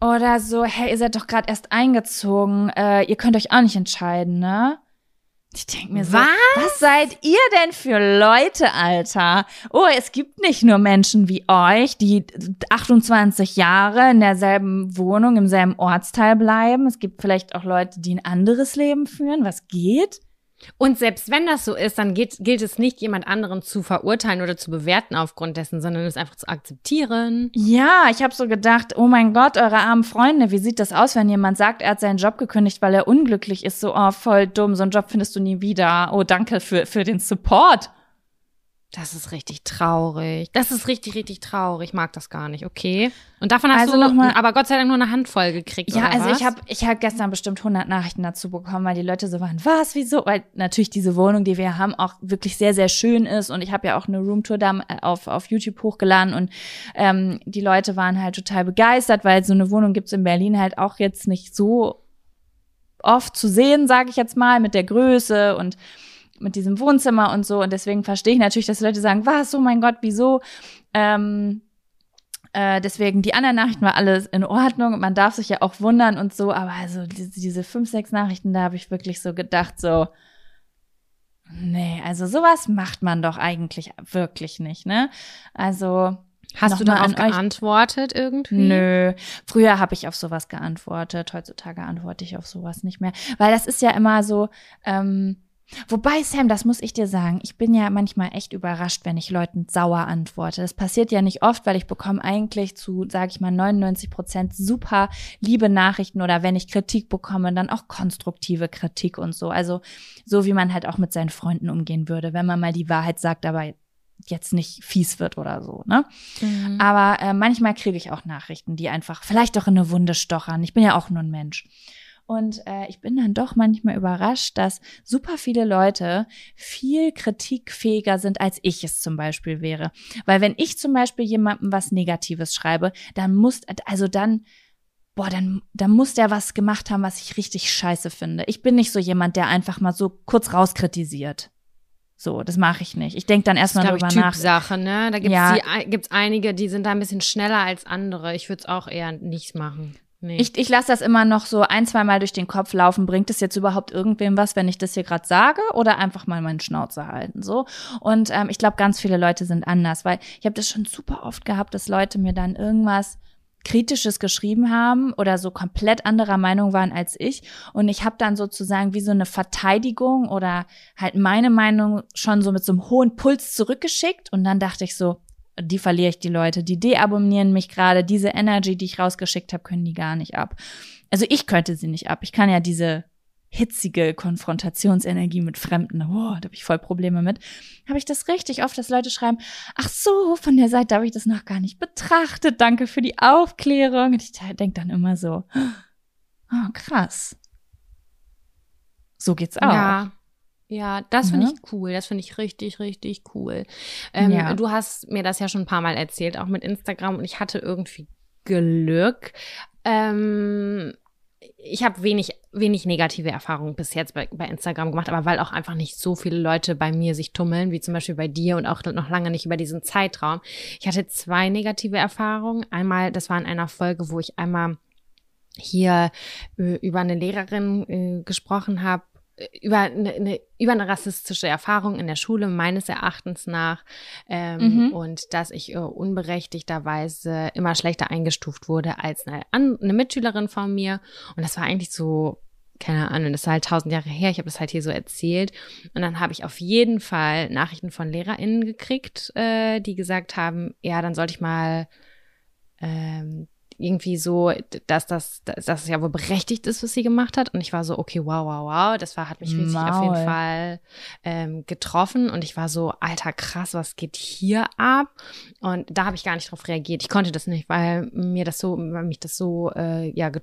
Oder so, hey, ihr seid doch gerade erst eingezogen, äh, ihr könnt euch auch nicht entscheiden, ne? Ich denke mir so, Was? was seid ihr denn für Leute, Alter? Oh, es gibt nicht nur Menschen wie euch, die 28 Jahre in derselben Wohnung, im selben Ortsteil bleiben. Es gibt vielleicht auch Leute, die ein anderes Leben führen. Was geht? Und selbst wenn das so ist, dann geht, gilt es nicht, jemand anderen zu verurteilen oder zu bewerten aufgrund dessen, sondern es einfach zu akzeptieren. Ja, ich habe so gedacht, oh mein Gott, eure armen Freunde, wie sieht das aus, wenn jemand sagt, er hat seinen Job gekündigt, weil er unglücklich ist? So, oh, voll dumm, so einen Job findest du nie wieder. Oh, danke für, für den Support. Das ist richtig traurig. Das ist richtig, richtig traurig. Ich mag das gar nicht, okay? Und davon hast Also du noch mal- aber Gott sei Dank nur eine Handvoll gekriegt, Ja, also was? ich habe ich hab gestern bestimmt 100 Nachrichten dazu bekommen, weil die Leute so waren, was, wieso? Weil natürlich diese Wohnung, die wir haben, auch wirklich sehr, sehr schön ist und ich habe ja auch eine Roomtour da äh, auf, auf YouTube hochgeladen und ähm, die Leute waren halt total begeistert, weil so eine Wohnung gibt's in Berlin halt auch jetzt nicht so oft zu sehen, sage ich jetzt mal, mit der Größe und mit diesem Wohnzimmer und so. Und deswegen verstehe ich natürlich, dass Leute sagen, was, oh mein Gott, wieso? Ähm, äh, deswegen, die anderen Nachrichten war alles in Ordnung. Und man darf sich ja auch wundern und so, aber also diese, diese fünf, sechs Nachrichten, da habe ich wirklich so gedacht, so, nee, also sowas macht man doch eigentlich wirklich nicht, ne? Also, Hast du darauf geantwortet irgendwie? Nö, früher habe ich auf sowas geantwortet, heutzutage antworte ich auf sowas nicht mehr, weil das ist ja immer so, ähm, wobei Sam, das muss ich dir sagen, ich bin ja manchmal echt überrascht, wenn ich Leuten sauer antworte. Das passiert ja nicht oft, weil ich bekomme eigentlich zu, sage ich mal, 99 Prozent super liebe Nachrichten oder wenn ich Kritik bekomme, dann auch konstruktive Kritik und so. Also so wie man halt auch mit seinen Freunden umgehen würde, wenn man mal die Wahrheit sagt, aber jetzt nicht fies wird oder so, ne? Mhm. Aber äh, manchmal kriege ich auch Nachrichten, die einfach vielleicht doch in eine Wunde stochern. Ich bin ja auch nur ein Mensch. Und äh, ich bin dann doch manchmal überrascht, dass super viele Leute viel kritikfähiger sind, als ich es zum Beispiel wäre. Weil wenn ich zum Beispiel jemandem was Negatives schreibe, dann muss, also dann, boah, dann, dann muss der was gemacht haben, was ich richtig scheiße finde. Ich bin nicht so jemand, der einfach mal so kurz rauskritisiert. So, das mache ich nicht. Ich denke dann erstmal glaube ich, drüber nach. Typsache, ne? Da gibt's Ja. die gibt's einige, die sind da ein bisschen schneller als andere. Ich würde es auch eher nicht machen. Nee. Ich, ich lasse das immer noch so ein, zwei Mal durch den Kopf laufen. Bringt es jetzt überhaupt irgendwem was, wenn ich das hier gerade sage? Oder einfach mal meinen Schnauze halten? So. Und ähm, ich glaube, ganz viele Leute sind anders, weil ich habe das schon super oft gehabt, dass Leute mir dann irgendwas Kritisches geschrieben haben oder so komplett anderer Meinung waren als ich. Und ich habe dann sozusagen wie so eine Verteidigung oder halt meine Meinung schon so mit so einem hohen Puls zurückgeschickt. Und dann dachte ich so, die verliere ich die Leute, die deabonnieren mich gerade, diese Energy, die ich rausgeschickt habe, können die gar nicht ab. Also ich könnte sie nicht ab. Ich kann ja diese hitzige Konfrontationsenergie mit Fremden, oh, da habe ich voll Probleme mit. Habe ich das richtig oft, dass Leute schreiben, ach so, von der Seite habe ich das noch gar nicht betrachtet, danke für die Aufklärung. Und ich denke dann immer so, oh, krass. So geht's auch. Ja. Ja, das finde Ne? ich cool. Das finde ich richtig, richtig cool. Ähm, Ja. Du hast mir das ja schon ein paar Mal erzählt, auch mit Instagram, und ich hatte irgendwie Glück. Ähm, ich habe wenig, wenig negative Erfahrungen bis jetzt bei, bei Instagram gemacht, aber weil auch einfach nicht so viele Leute bei mir sich tummeln, wie zum Beispiel bei dir und auch noch lange nicht über diesen Zeitraum. Ich hatte zwei negative Erfahrungen. Einmal, das war in einer Folge, wo ich einmal hier äh, über eine Lehrerin äh, gesprochen habe, über eine, eine, über eine rassistische Erfahrung in der Schule, meines Erachtens nach, ähm, Mhm. und dass ich äh, unberechtigterweise immer schlechter eingestuft wurde als eine, eine Mitschülerin von mir. Und das war eigentlich so, keine Ahnung, das ist halt tausend Jahre her, ich habe das halt hier so erzählt. Und dann habe ich auf jeden Fall Nachrichten von LehrerInnen gekriegt, äh, die gesagt haben, ja, dann sollte ich mal ähm, irgendwie so, dass das, dass das ja wohl berechtigt ist, was sie gemacht hat. Und ich war so, okay, wow, wow, wow. Das war, hat mich richtig auf jeden Maul. Fall ähm, getroffen. Und ich war so, alter, krass, was geht hier ab? Und da habe ich gar nicht drauf reagiert. Ich konnte das nicht, weil mir das so, weil mich das so, äh, ja, ge-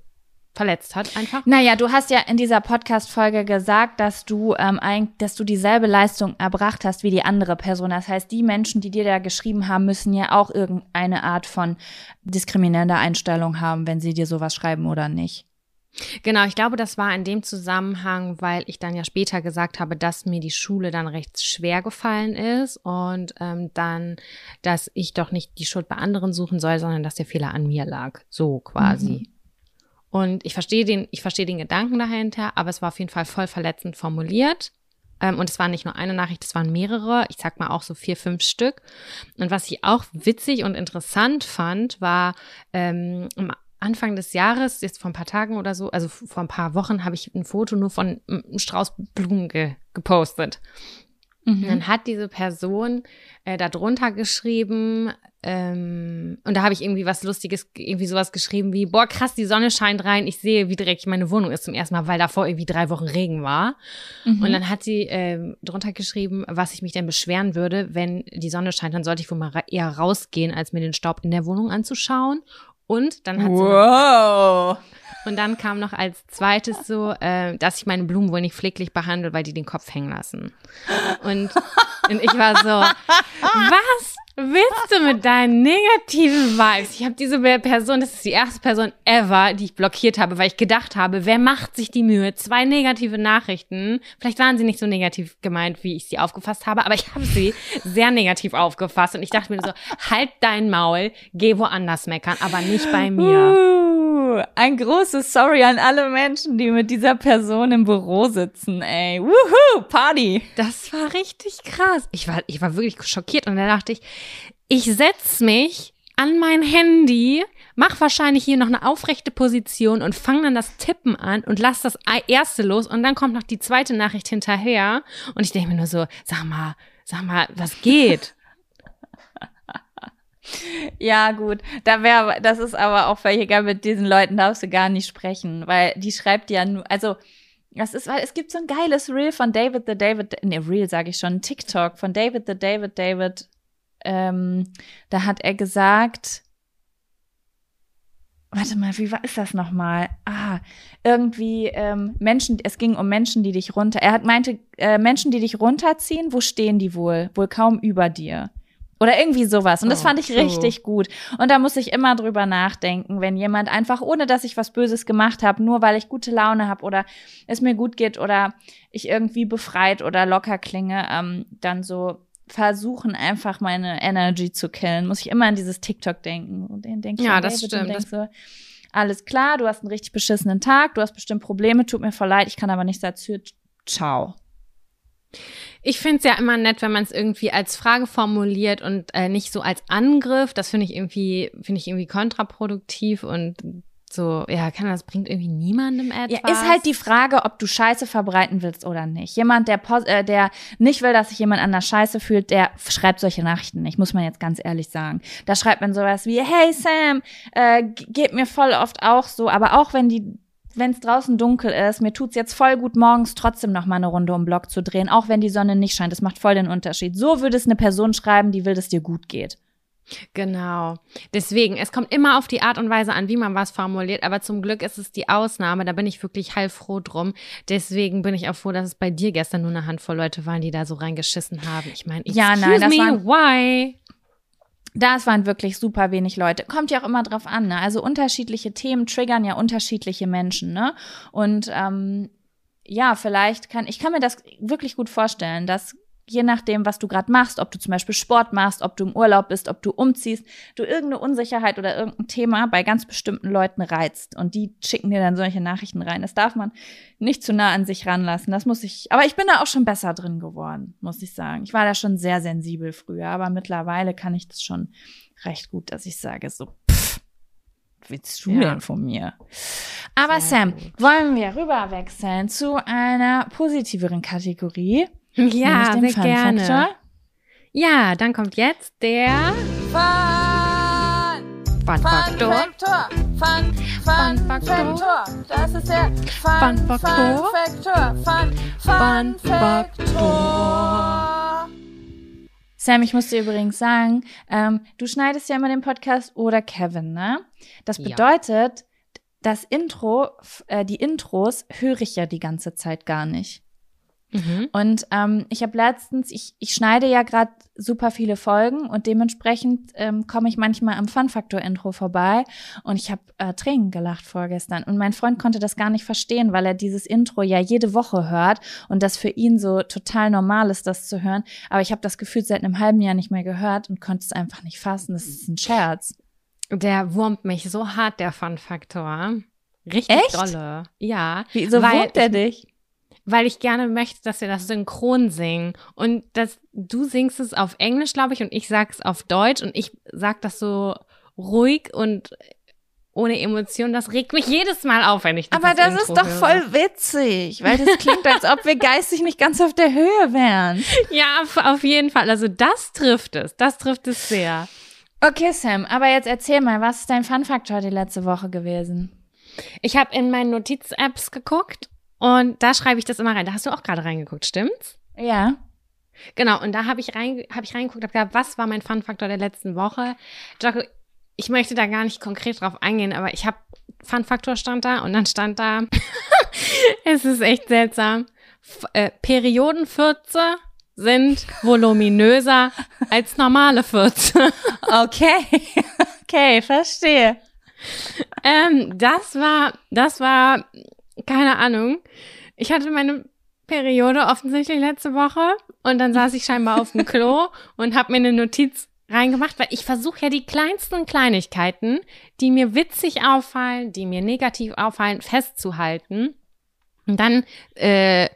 verletzt hat einfach. Naja, du hast ja in dieser Podcast-Folge gesagt, dass du, ähm, ein, dass du dieselbe Leistung erbracht hast wie die andere Person. Das heißt, die Menschen, die dir da geschrieben haben, müssen ja auch irgendeine Art von diskriminierender Einstellung haben, wenn sie dir sowas schreiben oder nicht. Genau, ich glaube, das war in dem Zusammenhang, weil ich dann ja später gesagt habe, dass mir die Schule dann recht schwer gefallen ist und ähm, dann, dass ich doch nicht die Schuld bei anderen suchen soll, sondern dass der Fehler an mir lag. So quasi. Mhm. Und ich verstehe den, ich verstehe den Gedanken dahinter, aber es war auf jeden Fall voll verletzend formuliert. Ähm, und es war nicht nur eine Nachricht, es waren mehrere. Ich sag mal auch so vier, fünf Stück. Und was ich auch witzig und interessant fand, war ähm, Anfang des Jahres, jetzt vor ein paar Tagen oder so, also vor ein paar Wochen, habe ich ein Foto nur von einem Strauß Blumen ge gepostet. Mhm. Dann hat diese Person äh, da drunter geschrieben, ähm, und da habe ich irgendwie was Lustiges, irgendwie sowas geschrieben wie, boah, krass, die Sonne scheint rein, ich sehe, wie dreckig meine Wohnung ist zum ersten Mal, weil davor irgendwie drei Wochen Regen war. Mhm. Und dann hat sie ähm, drunter geschrieben, was ich mich denn beschweren würde, wenn die Sonne scheint, dann sollte ich wohl mal eher rausgehen, als mir den Staub in der Wohnung anzuschauen. Und dann hat sie. Wow. Und dann kam noch als zweites so, äh, dass ich meine Blumen wohl nicht pfleglich behandle, weil die den Kopf hängen lassen. Und, und ich war so, was willst du mit deinen negativen Vibes? Ich habe diese Person, das ist die erste Person ever, die ich blockiert habe, weil ich gedacht habe, wer macht sich die Mühe? Zwei negative Nachrichten. Vielleicht waren sie nicht so negativ gemeint, wie ich sie aufgefasst habe, aber ich habe sie sehr negativ aufgefasst und ich dachte mir so, halt dein Maul, geh woanders meckern, aber nicht bei mir. Uh, ein großes Sorry an alle Menschen, die mit dieser Person im Büro sitzen, ey. Woohoo, Party. Das war richtig krass. Ich war, ich war wirklich schockiert und da dachte ich, ich setz mich an mein Handy, mach wahrscheinlich hier noch eine aufrechte Position und fang dann das Tippen an und lass das erste los und dann kommt noch die zweite Nachricht hinterher und ich denke mir nur so, sag mal, sag mal, was geht? Ja, gut. Da wäre, das ist aber auch völlig egal, mit diesen Leuten darfst du gar nicht sprechen, weil die schreibt ja nur, also, das ist, weil es gibt so ein geiles Reel von David the David, ne, Reel sage ich schon, TikTok von David the David David ähm, da hat er gesagt, warte mal, wie war ist das nochmal? Ah, irgendwie ähm, Menschen, es ging um Menschen, die dich runter, er hat meinte, äh, Menschen, die dich runterziehen, wo stehen die wohl? Wohl kaum über dir. Oder irgendwie sowas. Und das oh, fand ich oh, richtig gut. Und da muss ich immer drüber nachdenken, wenn jemand einfach, ohne dass ich was Böses gemacht habe, nur weil ich gute Laune habe oder es mir gut geht oder ich irgendwie befreit oder locker klinge, ähm, dann so versuchen einfach meine Energy zu killen, muss ich immer an dieses TikTok denken. Und den denke ich ja, das stimmt. Und so, alles klar, du hast einen richtig beschissenen Tag, du hast bestimmt Probleme, tut mir voll leid, ich kann aber nichts dazu. Ciao. Ich finde es ja immer nett, wenn man es irgendwie als Frage formuliert und äh, nicht so als Angriff. Das finde ich irgendwie, finde ich irgendwie kontraproduktiv und so, ja, kann das bringt irgendwie niemandem etwas. Ja, ist halt die Frage, ob du Scheiße verbreiten willst oder nicht. Jemand, der äh, der nicht will, dass sich jemand an der Scheiße fühlt, der schreibt solche Nachrichten nicht, muss man jetzt ganz ehrlich sagen. Da schreibt man sowas wie, hey Sam, äh, geht mir voll oft auch so, aber auch wenn die wenn es draußen dunkel ist, mir tut's jetzt voll gut, morgens trotzdem noch mal eine Runde um den Block zu drehen, auch wenn die Sonne nicht scheint. Das macht voll den Unterschied. So würde es eine Person schreiben, die will, dass dir gut geht. Genau. Deswegen, es kommt immer auf die Art und Weise an, wie man was formuliert, aber zum Glück ist es die Ausnahme. Da bin ich wirklich heilfroh drum. Deswegen bin ich auch froh, dass es bei dir gestern nur eine Handvoll Leute waren, die da so reingeschissen haben. Ich meine, ja, nein, das me, waren, why? Das waren wirklich super wenig Leute. Kommt ja auch immer drauf an, ne? Also unterschiedliche Themen triggern ja unterschiedliche Menschen, ne? Und ähm, ja, vielleicht kann ich kann mir das wirklich gut vorstellen, dass je nachdem, was du gerade machst, ob du zum Beispiel Sport machst, ob du im Urlaub bist, ob du umziehst, du irgendeine Unsicherheit oder irgendein Thema bei ganz bestimmten Leuten reizt und die schicken dir dann solche Nachrichten rein. Das darf man nicht zu nah an sich ranlassen. Das muss ich, aber ich bin da auch schon besser drin geworden, muss ich sagen. Ich war da schon sehr sensibel früher, aber mittlerweile kann ich das schon recht gut, dass ich sage so, pff, willst du ja. denn von mir? Aber sehr Sam, gut. wollen wir rüberwechseln zu einer positiveren Kategorie? Ja, sehr Fun gerne. Factor. Ja, dann kommt jetzt der Fun, Fun Faktor. Fun, Fun, Fun Faktor. Das ist der Fun, Fun Faktor. Fun, Fun, Fun Faktor. Sam, ich muss dir übrigens sagen, ähm, du schneidest ja immer den Podcast oder Kevin, ne? Das bedeutet, ja. das Intro, äh, die Intros höre ich ja die ganze Zeit gar nicht. Mhm. Und ähm, ich habe letztens, ich, ich schneide ja gerade super viele Folgen und dementsprechend ähm, komme ich manchmal am Fun Factor Intro vorbei und ich habe äh, Tränen gelacht vorgestern und mein Freund konnte das gar nicht verstehen, weil er dieses Intro ja jede Woche hört und das für ihn so total normal ist, das zu hören. Aber ich habe das Gefühl seit einem halben Jahr nicht mehr gehört und konnte es einfach nicht fassen. Das ist ein Scherz. Der wurmt mich so hart, der Fun Faktor. Richtig Echt? dolle. Ja. Wieso wurmt er dich? Weil ich gerne möchte, dass wir das synchron singen. Und das, du singst es auf Englisch, glaube ich, und ich sag's auf Deutsch und ich sag das so ruhig und ohne Emotion, das regt mich jedes Mal auf, wenn ich das Aber das Intro ist doch höre. voll witzig, weil das klingt, als ob wir geistig nicht ganz auf der Höhe wären. Ja, auf jeden Fall. Also das trifft es. Das trifft es sehr. Okay, Sam, aber jetzt erzähl mal, was ist dein Fun-Faktor die letzte Woche gewesen? Ich habe in meinen Notiz-Apps geguckt und da schreibe ich das immer rein. Da hast du auch gerade reingeguckt, stimmt's? Ja. Genau, und da habe ich, rein, hab ich reingeguckt, habe gedacht, was war mein Fun-Faktor der letzten Woche? Jaco, ich möchte da gar nicht konkret drauf eingehen, aber ich habe Fun-Faktor stand da und dann stand da, es ist echt seltsam, F äh, Periodenfürze sind voluminöser als normale Fürze. Okay, okay, verstehe. Ähm, das war, das war keine Ahnung. Ich hatte meine Periode offensichtlich letzte Woche und dann saß ich scheinbar auf dem Klo und habe mir eine Notiz reingemacht, weil ich versuche ja die kleinsten Kleinigkeiten, die mir witzig auffallen, die mir negativ auffallen, festzuhalten. Und dann äh,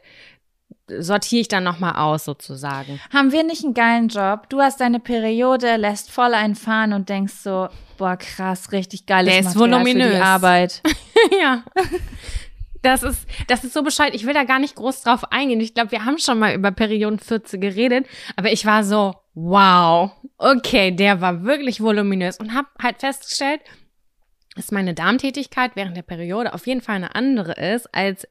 sortiere ich dann nochmal aus, sozusagen. Haben wir nicht einen geilen Job? Du hast deine Periode, lässt voll einfahren und denkst so, boah, krass, richtig geiles Der ist Material voluminös. für die Arbeit. ja. Das ist, das ist so Bescheid. Ich will da gar nicht groß drauf eingehen. Ich glaube, wir haben schon mal über Perioden 14 geredet, aber ich war so, wow, okay, der war wirklich voluminös und habe halt festgestellt, dass meine Darmtätigkeit während der Periode auf jeden Fall eine andere ist als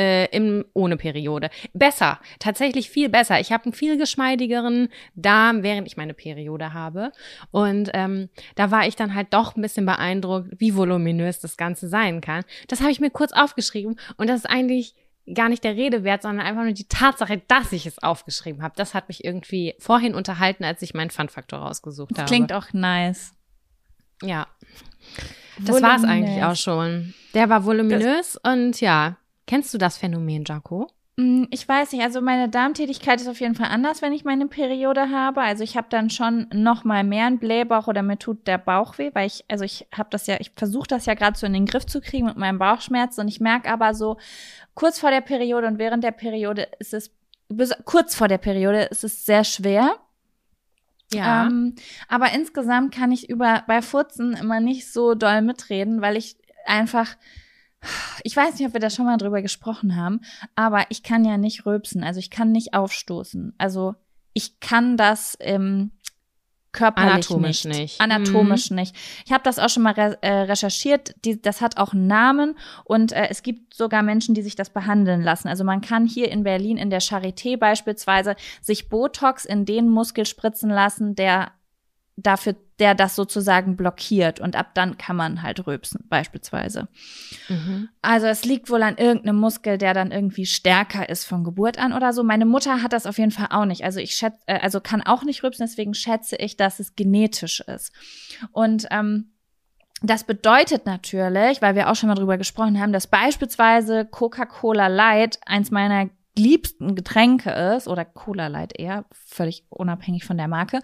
äh, im, ohne Periode. Besser, tatsächlich viel besser. Ich habe einen viel geschmeidigeren Darm, während ich meine Periode habe. Und ähm, da war ich dann halt doch ein bisschen beeindruckt, wie voluminös das Ganze sein kann. Das habe ich mir kurz aufgeschrieben und das ist eigentlich gar nicht der Rede wert, sondern einfach nur die Tatsache, dass ich es aufgeschrieben habe. Das hat mich irgendwie vorhin unterhalten, als ich meinen Fun-Faktor rausgesucht habe. Klingt auch nice. Ja. Das war es eigentlich auch schon. Der war voluminös das und ja, Kennst du das Phänomen, Jaco? Mm, ich weiß nicht, also meine Darmtätigkeit ist auf jeden Fall anders, wenn ich meine Periode habe. Also ich habe dann schon noch mal mehr einen Blähbauch oder mir tut der Bauch weh, weil ich, also ich habe das ja, ich versuche das ja gerade so in den Griff zu kriegen mit meinem Bauchschmerz und ich merke aber so kurz vor der Periode und während der Periode ist es, kurz vor der Periode ist es sehr schwer. Ja. Ähm, aber insgesamt kann ich über bei Furzen immer nicht so doll mitreden, weil ich einfach ich weiß nicht, ob wir da schon mal drüber gesprochen haben, aber ich kann ja nicht rülpsen, also ich kann nicht aufstoßen. Also ich kann das ähm, körperlich Anatomisch nicht. nicht. Anatomisch mhm. nicht. Ich habe das auch schon mal re äh, recherchiert. Die, das hat auch einen Namen und äh, es gibt sogar Menschen, die sich das behandeln lassen. Also man kann hier in Berlin in der Charité beispielsweise sich Botox in den Muskel spritzen lassen, der dafür, der das sozusagen blockiert und ab dann kann man halt rülpsen, beispielsweise. Mhm. Also es liegt wohl an irgendeinem Muskel, der dann irgendwie stärker ist von Geburt an oder so. Meine Mutter hat das auf jeden Fall auch nicht. Also ich schätze, äh, also kann auch nicht rülpsen, deswegen schätze ich, dass es genetisch ist. Und ähm, das bedeutet natürlich, weil wir auch schon mal drüber gesprochen haben, dass beispielsweise Coca-Cola Light eins meiner liebsten Getränke ist, oder Cola Light eher, völlig unabhängig von der Marke,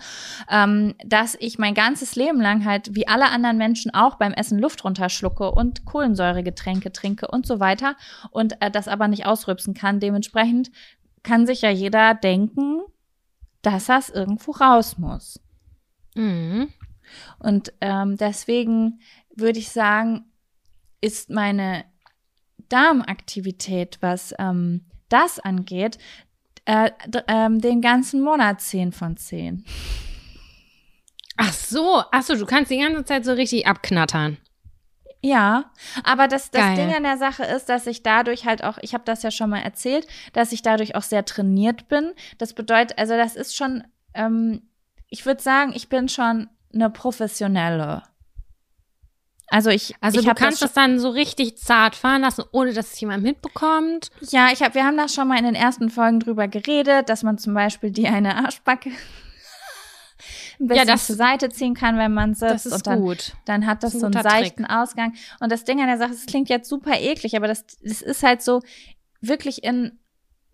ähm, dass ich mein ganzes Leben lang halt, wie alle anderen Menschen auch, beim Essen Luft runterschlucke und Kohlensäuregetränke trinke und so weiter und äh, das aber nicht ausrübsen kann. Dementsprechend kann sich ja jeder denken, dass das irgendwo raus muss. Mhm. Und ähm, deswegen würde ich sagen, ist meine Darmaktivität, was ähm, das angeht, äh, ähm, den ganzen Monat 10 von 10. Ach so, ach so, du kannst die ganze Zeit so richtig abknattern. Ja, aber das, das Ding an der Sache ist, dass ich dadurch halt auch, ich habe das ja schon mal erzählt, dass ich dadurch auch sehr trainiert bin. Das bedeutet, also das ist schon, ähm, ich würde sagen, ich bin schon eine professionelle. Also ich, Also ich du kannst das das dann so richtig zart fahren lassen, ohne dass es jemand mitbekommt. Ja, ich hab, wir haben da schon mal in den ersten Folgen drüber geredet, dass man zum Beispiel die eine Arschbacke ein bisschen das- zur Seite ziehen kann, wenn man sitzt. Das ist und dann, gut. dann hat das, Das so ein einen seichten Ausgang. Und das Ding an der Sache, es klingt jetzt super eklig, aber das, das ist halt so, wirklich in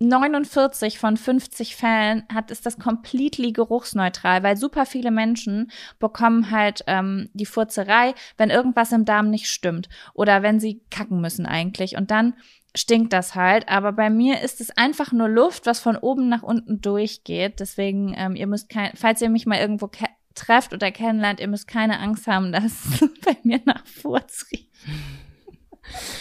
49 von 50 Fällen hat ist das completely geruchsneutral, weil super viele Menschen bekommen halt ähm, die Furzerei, wenn irgendwas im Darm nicht stimmt oder wenn sie kacken müssen eigentlich und dann stinkt das halt. Aber bei mir ist es einfach nur Luft, was von oben nach unten durchgeht. Deswegen, ähm, ihr müsst kein, falls ihr mich mal irgendwo trefft oder kennenlernt, ihr müsst keine Angst haben, dass bei mir nach Furz riecht.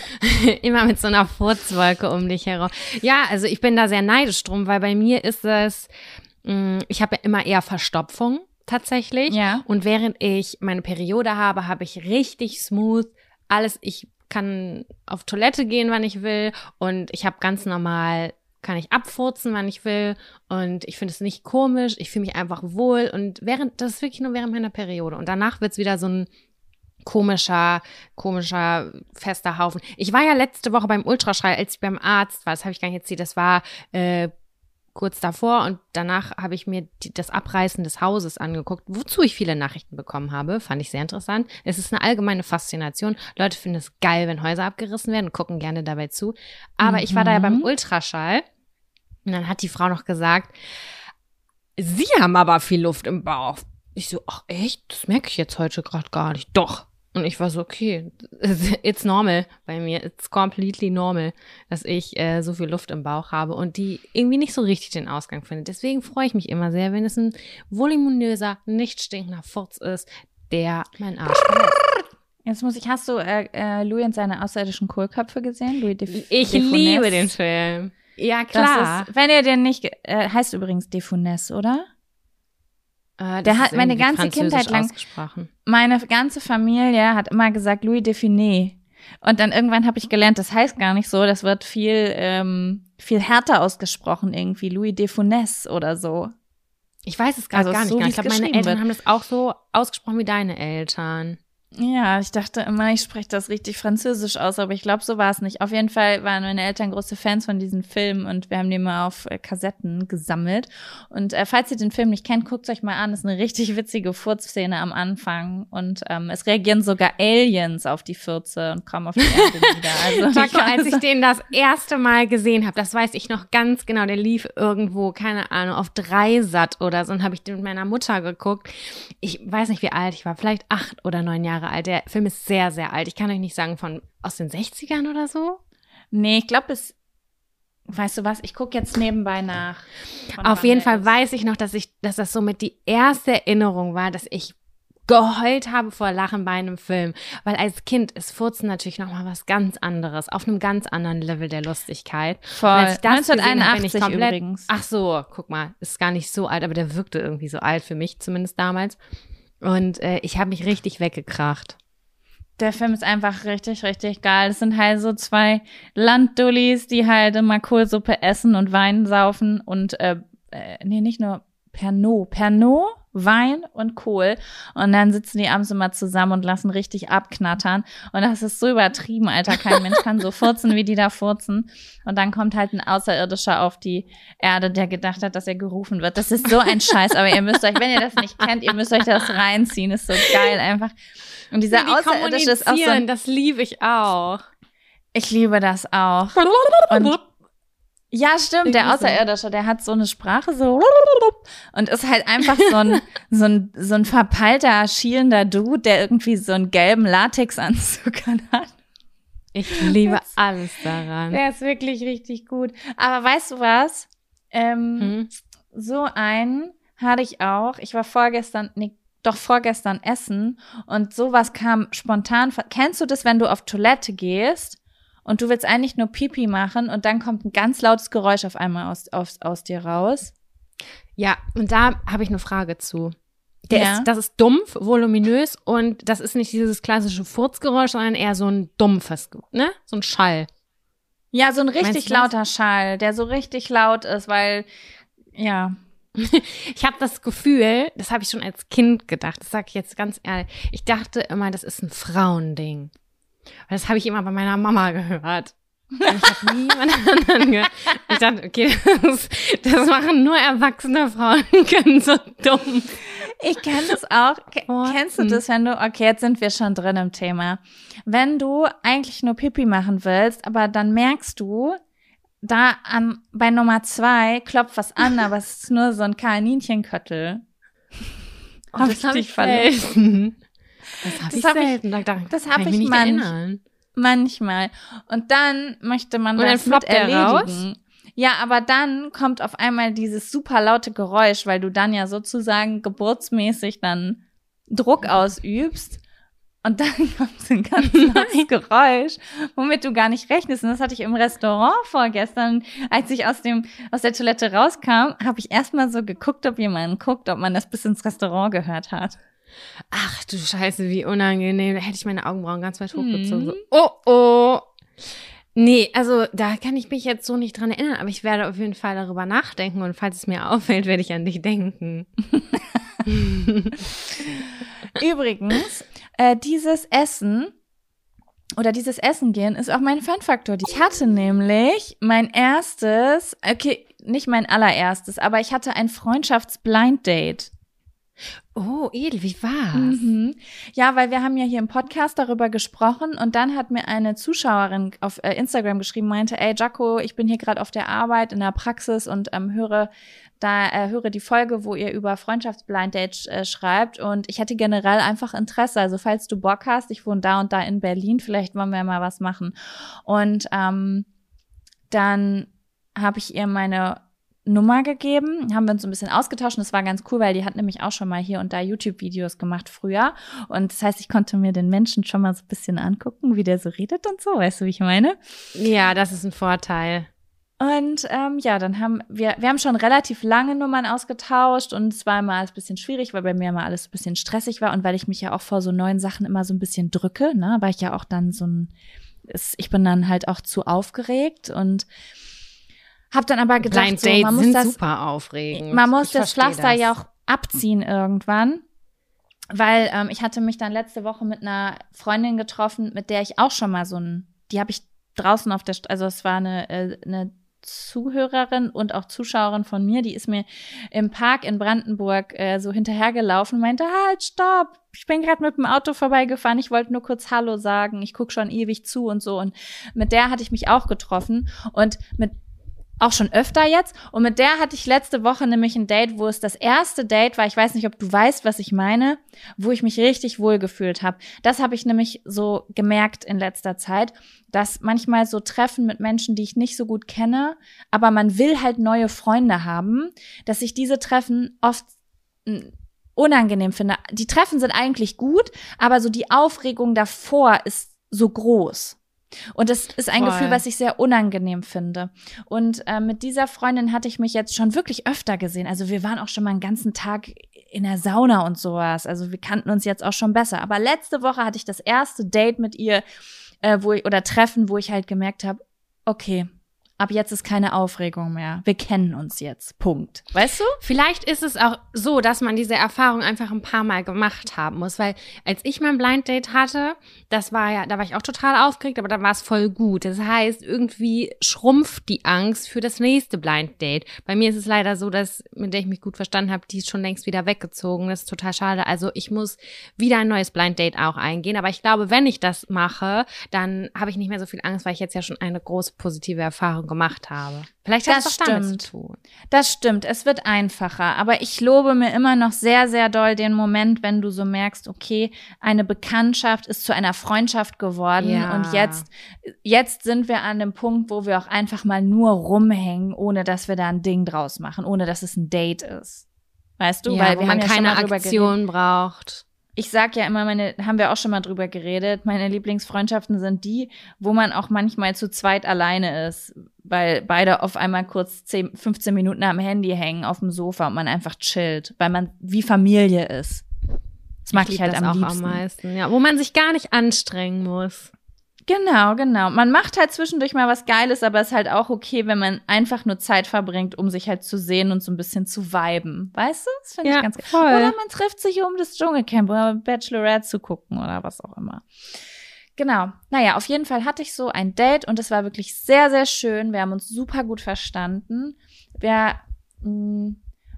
Immer mit so einer Furzwolke um dich herum. Ja, also ich bin da sehr neidisch drum, weil bei mir ist es, mh, ich habe ja immer eher Verstopfung tatsächlich. Ja. Und während ich meine Periode habe, habe ich richtig smooth alles. Ich kann auf Toilette gehen, wann ich will. Und ich habe ganz normal, kann ich abfurzen, wann ich will. Und ich finde es nicht komisch. Ich fühle mich einfach wohl. Und während, das ist wirklich nur während meiner Periode. Und danach wird's wieder so ein komischer, komischer, fester Haufen. Ich war ja letzte Woche beim Ultraschall, als ich beim Arzt war. Das habe ich gar nicht erzählt. Das war äh, kurz davor und danach habe ich mir die, das Abreißen des Hauses angeguckt, wozu ich viele Nachrichten bekommen habe. Fand ich sehr interessant. Es ist eine allgemeine Faszination. Leute finden es geil, wenn Häuser abgerissen werden und gucken gerne dabei zu. Aber ich war da ja beim Mhm. Ultraschall und dann hat die Frau noch gesagt, Sie haben aber viel Luft im Bauch. Ich so, ach echt? Das merke ich jetzt heute gerade gar nicht. Doch. Und ich war so, okay, it's normal bei mir. It's completely normal, dass ich äh, so viel Luft im Bauch habe und die irgendwie nicht so richtig den Ausgang findet. Deswegen freue ich mich immer sehr, wenn es ein voluminöser, nicht stinkender Furz ist, der meinen Arsch verlässt. Jetzt muss ich, hast du äh, äh, Louis und seine außerirdischen Kohlköpfe gesehen? Louis de Ich de liebe den Film. Ja, klar. ist, wenn ihr den nicht, äh, heißt übrigens de Funès, oder? Äh, der hat meine ganze Kindheit lang-. Meine ganze Familie hat immer gesagt Louis de Funès. Und dann irgendwann habe ich gelernt, das heißt gar nicht so, das wird viel, ähm, viel härter ausgesprochen irgendwie, Louis de Funès oder so. Ich weiß es gerade Also gar nicht. so, genau. Ich glaube, meine Eltern wird. haben das auch so ausgesprochen wie deine Eltern. Ja, ich dachte immer, ich spreche das richtig französisch aus, aber ich glaube, so war es nicht. Auf jeden Fall waren meine Eltern große Fans von diesen Filmen und wir haben die mal auf äh, Kassetten gesammelt. Und äh, falls ihr den Film nicht kennt, guckt euch mal an. Das ist eine richtig witzige Furzszene am Anfang und ähm, es reagieren sogar Aliens auf die Fürze und kommen auf die Erde wieder. Also ich als ich den das erste Mal gesehen habe, das weiß ich noch ganz genau, der lief irgendwo, keine Ahnung, auf Dreisat oder so und habe ich den mit meiner Mutter geguckt. Ich weiß nicht, wie alt ich war, vielleicht acht oder neun Jahre alt. Der Film ist sehr, sehr alt. Ich kann euch nicht sagen, von aus den 60ern oder so. nee, ich glaube, es Weißt du was? Ich gucke jetzt nebenbei nach. Auf jeden Fall ist. weiß ich noch, dass ich, dass das somit die erste Erinnerung war, dass ich geheult habe vor Lachen bei einem Film. Weil als Kind ist Furzen natürlich nochmal was ganz anderes, auf einem ganz anderen Level der Lustigkeit. Voll. Als ich das gesehen habe, bin 1981 ich komplett, übrigens. Ach so, guck mal, ist gar nicht so alt, aber der wirkte irgendwie so alt für mich zumindest damals. Und äh, ich habe mich richtig weggekracht. Der Film ist einfach richtig, richtig geil. Das sind halt so zwei Landdullis, die halt immer Kohlsuppe essen und Wein saufen und, äh, äh, nee, nicht nur Pernod. Pernod, Wein und Kohl. Und dann sitzen die abends immer zusammen und lassen richtig abknattern. Und das ist so übertrieben, Alter. Kein Mensch kann so furzen, wie die da furzen. Und dann kommt halt ein Außerirdischer auf die Erde, der gedacht hat, dass er gerufen wird. Das ist so ein Scheiß. Aber ihr müsst euch, wenn ihr das nicht kennt, ihr müsst euch das reinziehen. Ist so geil einfach. Und dieser die Außerirdische ist auch so ein das liebe ich auch. ich liebe das auch. Und ja, stimmt, der Irgendwie. Außerirdische, der hat so eine Sprache so und ist halt einfach so ein, so ein, so ein verpeilter, schielender Dude, der irgendwie so einen gelben Latexanzug hat. Ich liebe Das- alles daran. Der ist wirklich richtig gut. Aber weißt du was? Ähm, Hm? so einen hatte ich auch. Ich war vorgestern, nee, doch vorgestern essen und sowas kam spontan. Kennst du das, wenn du auf Toilette gehst und du willst eigentlich nur Pipi machen und dann kommt ein ganz lautes Geräusch auf einmal aus, aus, aus dir raus? Ja, und da habe ich eine Frage zu. Der Ja. ist, das ist dumpf, voluminös und das ist nicht dieses klassische Furzgeräusch, sondern eher so ein dumpfes, ne? So ein Schall. Ja, so ein richtig das? lauter Schall, der so richtig laut ist, weil, ja, Ich habe das Gefühl, das habe ich schon als Kind gedacht, das sage ich jetzt ganz ehrlich. Ich dachte immer, das ist ein Frauending. Das habe ich immer bei meiner Mama gehört. Und ich habe niemand anderen gehört. Ich dachte, okay, das, das machen nur erwachsene Frauen, können so dumm. Ich kenne das auch. Worten. Kennst du das, wenn du, okay, jetzt sind wir schon drin im Thema. Wenn du eigentlich nur Pipi machen willst, aber dann merkst du, da an, bei Nummer zwei klopft was an, aber es ist nur so ein Kaninchenköttel. Ich hab dich verletzt? Das habe ich hab ich- selten. Da, da das kann hab ich ich mich nicht manch- erinnern. Manchmal. Und dann möchte man Und das mit erledigen. Ja, aber dann kommt auf einmal dieses super laute Geräusch, weil du dann ja sozusagen geburtsmäßig dann Druck ausübst. Und dann kommt so ein ganz lautes Geräusch, womit du gar nicht rechnest. Und das hatte ich im Restaurant vorgestern. Als ich aus dem, aus der Toilette rauskam, habe ich erstmal so geguckt, ob jemand guckt, ob man das bis ins Restaurant gehört hat. Ach du Scheiße, wie unangenehm. Da hätte ich meine Augenbrauen ganz weit hochgezogen. Mhm. So, oh, oh. Nee, also da kann ich mich jetzt so nicht dran erinnern, aber ich werde auf jeden Fall darüber nachdenken und falls es mir auffällt, werde ich an dich denken. Übrigens, äh, dieses Essen oder dieses Essen gehen ist auch mein Fun-Faktor. Ich hatte nämlich mein erstes, okay, nicht mein allererstes, aber ich hatte ein Freundschafts-Blind-Date. Oh, Edel, wie war's? Mhm. Ja, weil wir haben ja hier im Podcast darüber gesprochen und dann hat mir eine Zuschauerin auf äh, Instagram geschrieben, meinte, ey Jaco, ich bin hier gerade auf der Arbeit in der Praxis und ähm, höre da äh, höre die Folge, wo ihr über Freundschaftsblind Date äh, schreibt und ich hätte generell einfach Interesse. Also falls du Bock hast, ich wohne da und da in Berlin, vielleicht wollen wir mal was machen. Und ähm, dann habe ich ihr meine Nummer gegeben, haben wir uns so ein bisschen ausgetauscht und das war ganz cool, weil die hat nämlich auch schon mal hier und da YouTube-Videos gemacht früher und das heißt, ich konnte mir den Menschen schon mal so ein bisschen angucken, wie der so redet und so, weißt du, wie ich meine? Ja, das ist ein Vorteil. Und ähm, ja, dann haben wir, wir haben schon relativ lange Nummern ausgetauscht und es war immer alles ein bisschen schwierig, weil bei mir immer alles ein bisschen stressig war und weil ich mich ja auch vor so neuen Sachen immer so ein bisschen drücke, ne, weil ich ja auch dann so ein, es- ich bin dann halt auch zu aufgeregt und habe dann aber gedacht, Blind so, Dates man muss sind das, super aufregend. man muss Ich das Pflaster das. ja auch abziehen irgendwann. Weil ähm, ich hatte mich dann letzte Woche mit einer Freundin getroffen, mit der ich auch schon mal so ein, die habe ich draußen auf der, St also es war eine, äh, eine Zuhörerin und auch Zuschauerin von mir, die ist mir im Park in Brandenburg äh, so hinterhergelaufen und meinte, halt, stopp, ich bin gerade mit dem Auto vorbeigefahren, ich wollte nur kurz Hallo sagen, ich guck schon ewig zu und so. Und mit der hatte ich mich auch getroffen und mit auch schon öfter jetzt. Und mit der hatte ich letzte Woche nämlich ein Date, wo es das erste Date war. Ich weiß nicht, ob du weißt, was ich meine, wo ich mich richtig wohl gefühlt habe. Das habe ich nämlich so gemerkt in letzter Zeit, dass manchmal so Treffen mit Menschen, die ich nicht so gut kenne, aber man will halt neue Freunde haben, dass ich diese Treffen oft mm, unangenehm finde. Die Treffen sind eigentlich gut, aber so die Aufregung davor ist so groß. Und das ist ein Voll. Gefühl, was ich sehr unangenehm finde. Und äh, mit dieser Freundin hatte ich mich jetzt schon wirklich öfter gesehen. Also wir waren auch schon mal einen ganzen Tag in der Sauna und sowas. Also wir kannten uns jetzt auch schon besser. Aber letzte Woche hatte ich das erste Date mit ihr, äh, wo ich, oder Treffen, wo ich halt gemerkt habe, okay, ab jetzt ist keine Aufregung mehr. Wir kennen uns jetzt. Punkt. Weißt du? Vielleicht ist es auch so, dass man diese Erfahrung einfach ein paar Mal gemacht haben muss, weil als ich mein Blind Date hatte, das war ja, da war ich auch total aufgeregt, aber dann war es voll gut. Das heißt, irgendwie schrumpft die Angst für das nächste Blind Date. Bei mir ist es leider so, dass, mit der ich mich gut verstanden habe, die ist schon längst wieder weggezogen. Das ist total schade. Also ich muss wieder ein neues Blind Date auch eingehen. Aber ich glaube, wenn ich das mache, dann habe ich nicht mehr so viel Angst, weil ich jetzt ja schon eine große positive Erfahrung gemacht habe. Vielleicht hat das damit stimmt. zu tun. Das stimmt, es wird einfacher. Aber ich lobe mir immer noch sehr, sehr doll den Moment, wenn du so merkst, okay, eine Bekanntschaft ist zu einer Freundschaft geworden Ja. und jetzt, jetzt sind wir an dem Punkt, wo wir auch einfach mal nur rumhängen, ohne dass wir da ein Ding draus machen, ohne dass es ein Date ist. Weißt du? ja, Weil wo wir man haben ja keine. Aktion braucht. Ich sag ja immer, meine, haben wir auch schon mal drüber geredet, meine Lieblingsfreundschaften sind die, wo man auch manchmal zu zweit alleine ist, weil beide auf einmal kurz 10, 15 Minuten am Handy hängen auf dem Sofa und man einfach chillt, weil man wie Familie ist. Das mag ich, lieb halt das am auch liebsten. am meisten. Ja, wo man sich gar nicht anstrengen muss. Genau, genau. Man macht halt zwischendurch mal was Geiles, aber es ist halt auch okay, wenn man einfach nur Zeit verbringt, um sich halt zu sehen und so ein bisschen zu viben. Weißt du? Das finde Ja, ich ganz geil. Oder man trifft sich, um das Dschungelcamp oder Bachelorette zu gucken oder was auch immer. Genau. Naja, auf jeden Fall hatte ich so ein Date und es war wirklich sehr, sehr schön. Wir haben uns super gut verstanden. Wir mh,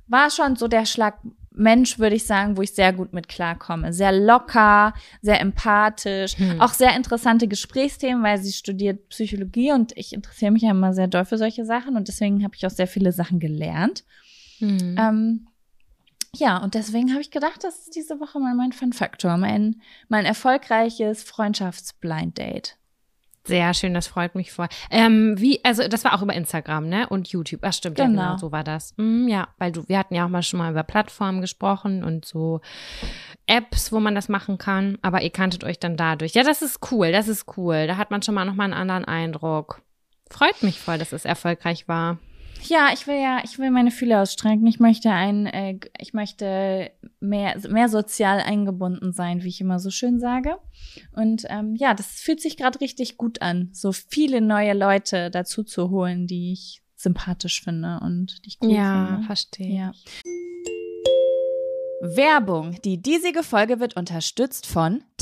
war schon so der Schlag Mensch, würde ich sagen, wo ich sehr gut mit klarkomme. Sehr locker, sehr empathisch, Hm. auch sehr interessante Gesprächsthemen, weil sie studiert Psychologie und ich interessiere mich ja immer sehr doll für solche Sachen und deswegen habe ich auch sehr viele Sachen gelernt. Hm. Ähm, ja, und deswegen habe ich gedacht, das ist diese Woche mal mein Fun Factor, mein, mein erfolgreiches Freundschaftsblind Date. Sehr schön, das freut mich voll. Ähm, wie, also das war auch über Instagram, ne? Und YouTube. Ach stimmt, ja, Genau. genau, so war das. Mm, ja, weil du, wir hatten ja auch mal schon mal über Plattformen gesprochen und so Apps, wo man das machen kann. Aber ihr kanntet euch dann dadurch. Ja, das ist cool, das ist cool. Da hat man schon mal nochmal einen anderen Eindruck. Freut mich voll, dass es erfolgreich war. Ja, ich will ja, ich will meine Fühler ausstrecken. Ich möchte ein, äh, ich möchte mehr, mehr sozial eingebunden sein, wie ich immer so schön sage. Und ähm, ja, das fühlt sich gerade richtig gut an, so viele neue Leute dazu zu holen, die ich sympathisch finde und die ich cool finde. verstehe. Ja. Werbung. Die diesige Folge wird unterstützt von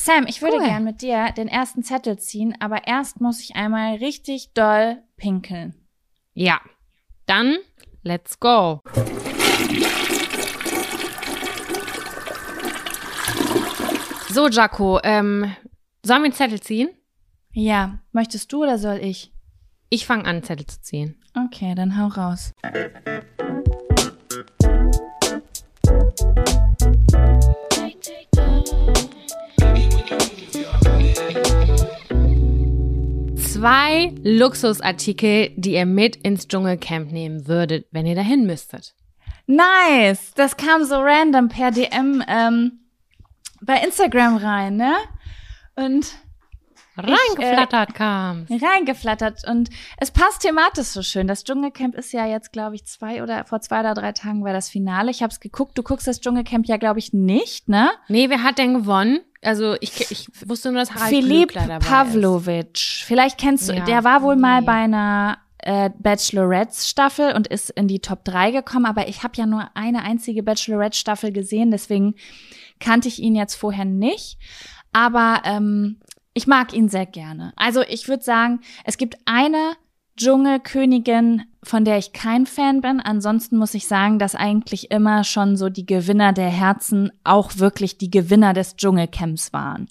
Sam, ich würde Cool. gern mit dir den ersten Zettel ziehen, aber erst muss ich einmal richtig doll pinkeln. Ja, dann let's go. So, Jaco, ähm, sollen wir einen Zettel ziehen? Ja, möchtest du oder soll ich? Ich fange an, Zettel zu ziehen. Okay, dann hau raus. Zwei Luxusartikel, die ihr mit ins Dschungelcamp nehmen würdet, wenn ihr dahin müsstet. Nice! Das kam so random per DM ähm, bei Instagram rein, ne? Und Reingeflattert kam's. reingeflattert und es passt thematisch so schön. Das Dschungelcamp ist ja jetzt, glaube ich, zwei oder vor zwei oder drei Tagen war das Finale. Ich habe es geguckt. Du guckst das Dschungelcamp ja, glaube ich, nicht, ne? Nee, wer hat denn gewonnen? Also ich, ich wusste nur, dass Harald Philipp Glöckler Pavlovic. Vielleicht kennst du, Ja, der war wohl mal nee. bei einer äh, Bachelorette-Staffel und ist in die Top 3 gekommen, aber ich habe ja nur eine einzige Bachelorette-Staffel gesehen, deswegen kannte ich ihn jetzt vorher nicht. Aber ähm, ich mag ihn sehr gerne. Also ich würde sagen, es gibt eine Dschungelkönigin, von der ich kein Fan bin. Ansonsten muss ich sagen, dass eigentlich immer schon so die Gewinner der Herzen auch wirklich die Gewinner des Dschungelcamps waren.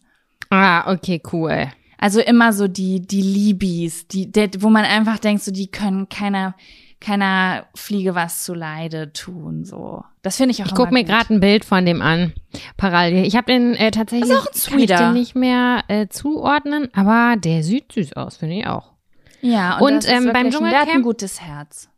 Ah, okay, cool. Also immer so die, die Libis, die, der, wo man einfach denkt, so die können keiner, keiner Fliege was zu Leide tun, so. Das finde ich auch Ich immer guck mir gerade ein Bild von dem an. Parallel. Ich habe den äh, tatsächlich Das ist auch ein kann ich den nicht mehr äh, zuordnen, aber der sieht süß aus, finde ich auch. Ja, und, Und, ähm, beim ein- der hat ein Dschungelcamp- gutes Herz.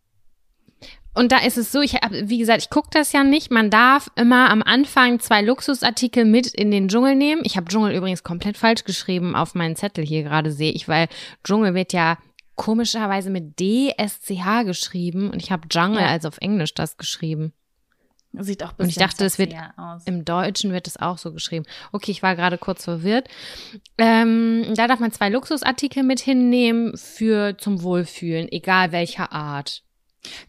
Und da ist es so, ich hab, wie gesagt, ich gucke das ja nicht. Man darf immer am Anfang zwei Luxusartikel mit in den Dschungel nehmen. Ich habe Dschungel übrigens komplett falsch geschrieben auf meinen Zettel hier gerade sehe ich, weil Dschungel wird ja komischerweise mit D-S-C-H geschrieben und ich habe Jungle, Ja. also auf Englisch das geschrieben. Sieht auch ein Und ich bisschen dachte, es wird aus. Im Deutschen wird es auch so geschrieben. Okay, ich war gerade kurz verwirrt. Ähm, da darf man zwei Luxusartikel mit hinnehmen für zum Wohlfühlen, egal welcher Art.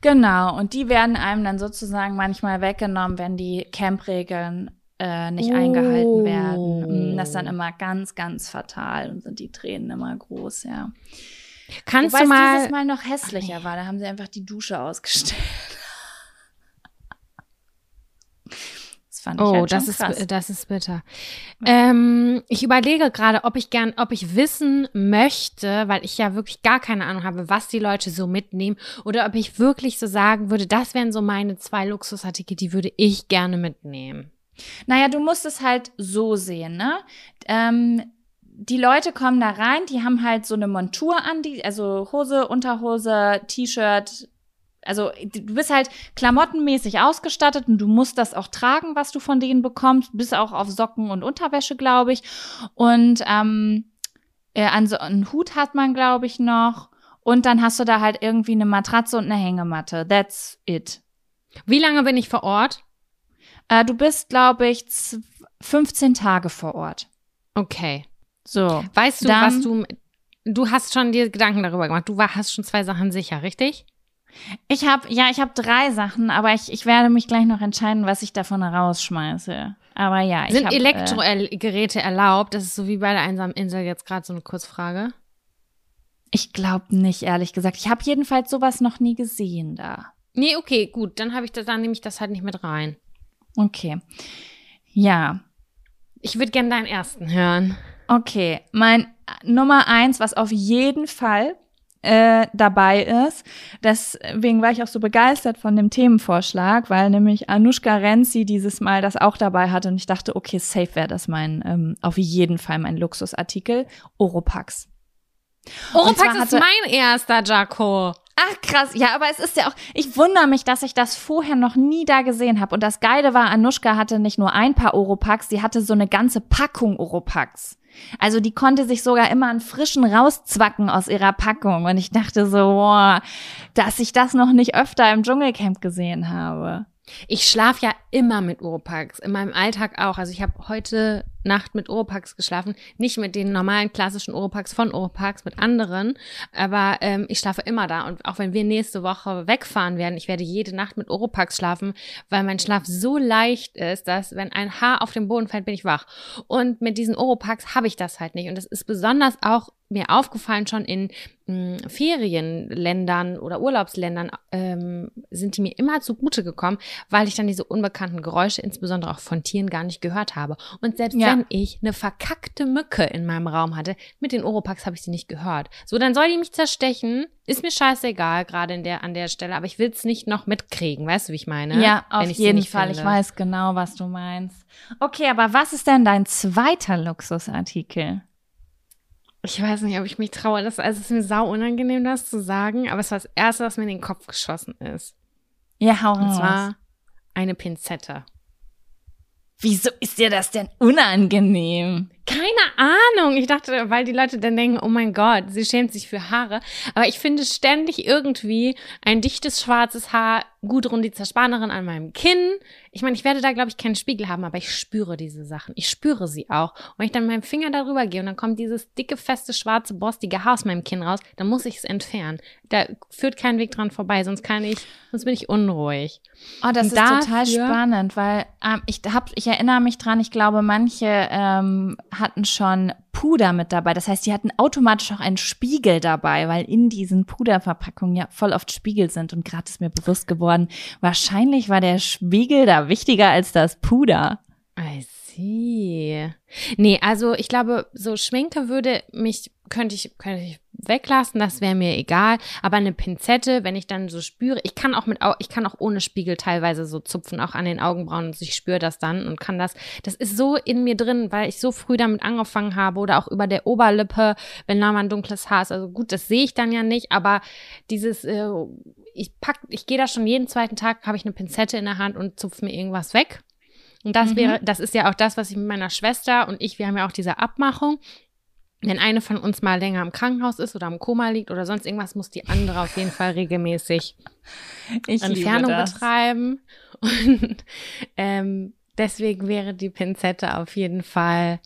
Genau, und die werden einem dann sozusagen manchmal weggenommen, wenn die Campregeln äh, nicht Oh. eingehalten werden. Mm, Das ist dann immer ganz, ganz fatal und sind die Tränen immer groß, ja. Kannst Wobei du mal, dieses Mal noch hässlicher war, da haben sie einfach die Dusche ausgestellt. Das fand ich Oh, halt das ist, krass. das ist bitter. Ähm, ich überlege gerade, ob ich gern, ob ich wissen möchte, weil ich ja wirklich gar keine Ahnung habe, was die Leute so mitnehmen, oder ob ich wirklich so sagen würde, das wären so meine zwei Luxusartikel, die würde ich gerne mitnehmen. Naja, du musst es halt so sehen, ne? Ähm, die Leute kommen da rein, die haben halt so eine Montur an, die, also Hose, Unterhose, T-Shirt. Also du bist halt klamottenmäßig ausgestattet und du musst das auch tragen, was du von denen bekommst, bis auch auf Socken und Unterwäsche, glaube ich. Und ähm, äh, also einen Hut hat man, glaube ich, noch. Und dann hast du da halt irgendwie eine Matratze und eine Hängematte. That's it. Wie lange bin ich vor Ort? Äh, du bist, glaube ich, zw- 15 Tage vor Ort. Okay. So. Weißt du, Dann- was du, du hast schon dir Gedanken darüber gemacht. Du war, hast schon zwei Sachen sicher, richtig? Ich habe, ja, ich habe drei Sachen, aber ich, ich werde mich gleich noch entscheiden, was ich davon rausschmeiße. Aber ja, ich Sind hab, Äh, Elektrogeräte erlaubt? Das ist so wie bei der einsamen Insel jetzt gerade so eine Kurzfrage. ich glaube nicht, ehrlich gesagt. Ich habe jedenfalls sowas noch nie gesehen da. Nee, okay, gut. Dann habe ich das, dann nehme ich das halt nicht mit rein. Okay. Ja. Ich würde gerne deinen ersten hören. Okay. Mein äh, Nummer eins, was auf jeden Fall äh, dabei ist. Deswegen war ich auch so begeistert von dem Themenvorschlag, weil nämlich Anushka Renzi dieses Mal das auch dabei hatte und ich dachte, okay, safe wäre das mein, ähm, auf jeden Fall mein Luxusartikel. Oropax. Oropax ist mein erster, Jaco. Ach krass, ja, aber es ist ja auch, ich wundere mich, dass ich das vorher noch nie da gesehen habe. Und das Geile war, Anushka hatte nicht nur ein paar Oropax, sie hatte so eine ganze Packung Oropax. Also die konnte sich sogar immer einen frischen rauszwacken aus ihrer Packung. Und ich dachte so, boah, dass ich das noch nicht öfter im Dschungelcamp gesehen habe. Ich schlafe ja immer mit Oropax, in meinem Alltag auch. Also ich habe heute Nacht mit Oropax geschlafen, nicht mit den normalen klassischen Oropax von Oropax, mit anderen, aber ähm, ich schlafe immer da. Und auch wenn wir nächste Woche wegfahren werden, ich werde jede Nacht mit Oropax schlafen, weil mein Schlaf so leicht ist, dass wenn ein Haar auf den Boden fällt, bin ich wach. Und mit diesen Oropax habe ich das halt nicht. Und das ist besonders auch mir aufgefallen schon in mh, Ferienländern oder Urlaubsländern ähm, sind die mir immer zugute gekommen, weil ich dann diese unbekannten Geräusche, insbesondere auch von Tieren, gar nicht gehört habe. Und selbst Ja. Wenn ich eine verkackte Mücke in meinem Raum hatte, mit den Oropax habe ich sie nicht gehört. So, dann soll die mich zerstechen, ist mir scheißegal, gerade in der, an der Stelle, aber ich will es nicht noch mitkriegen, weißt du, wie ich meine? Ja, Wenn auf ich sie jeden nicht Fall. Ich finde. weiß genau, was du meinst. Okay, aber was ist denn dein zweiter Luxusartikel? Ich weiß nicht, ob ich mich traue. Das, also es ist mir sau unangenehm, das zu sagen, aber es war das Erste, was mir in den Kopf geschossen ist. Ja, hau Und raus. zwar eine Pinzette. Wieso ist dir das denn unangenehm? Keine Ahnung. Ich dachte, weil die Leute dann denken, oh mein Gott, sie schämt sich für Haare. Aber ich finde ständig irgendwie ein dichtes schwarzes Haar, Gudrun die Zerspanerin an meinem Kinn. Ich meine, ich werde da, glaube ich, keinen Spiegel haben, aber ich spüre diese Sachen. Ich spüre sie auch. Und wenn ich dann mit meinem Finger darüber gehe und dann kommt dieses dicke, feste, schwarze, borstige Haar aus meinem Kinn raus, dann muss ich es entfernen. Da führt kein Weg dran vorbei, sonst kann ich, sonst bin ich unruhig. Oh, das Und ist total dafür- spannend, weil ähm, ich hab, ich erinnere mich dran, ich glaube, manche ähm, hatten schon Puder mit dabei. Das heißt, die hatten automatisch auch einen Spiegel dabei, weil in diesen Puderverpackungen ja voll oft Spiegel sind. Und gerade ist mir bewusst geworden, wahrscheinlich war der Spiegel da wichtiger als das Puder. I see. Nee, also ich glaube, so Schminke würde mich, könnte ich, könnte ich weglassen, das wäre mir egal. Aber eine Pinzette, wenn ich dann so spüre, ich kann auch mit, ich kann auch ohne Spiegel teilweise so zupfen, auch an den Augenbrauen und ich spüre das dann und kann das, das ist so in mir drin, weil ich so früh damit angefangen habe oder auch über der Oberlippe, wenn da mal ein dunkles Haar ist. Also gut, das sehe ich dann ja nicht, aber dieses, äh, ich pack, ich gehe da schon jeden zweiten Tag, habe ich eine Pinzette in der Hand und zupfe mir irgendwas weg. Und das mhm. wäre, das ist ja auch das, was ich mit meiner Schwester und ich, wir haben ja auch diese Abmachung wenn eine von uns mal länger im Krankenhaus ist oder im Koma liegt oder sonst irgendwas, muss die andere auf jeden Fall regelmäßig ich Entfernung betreiben. Und ähm, deswegen wäre die Pinzette auf jeden Fall,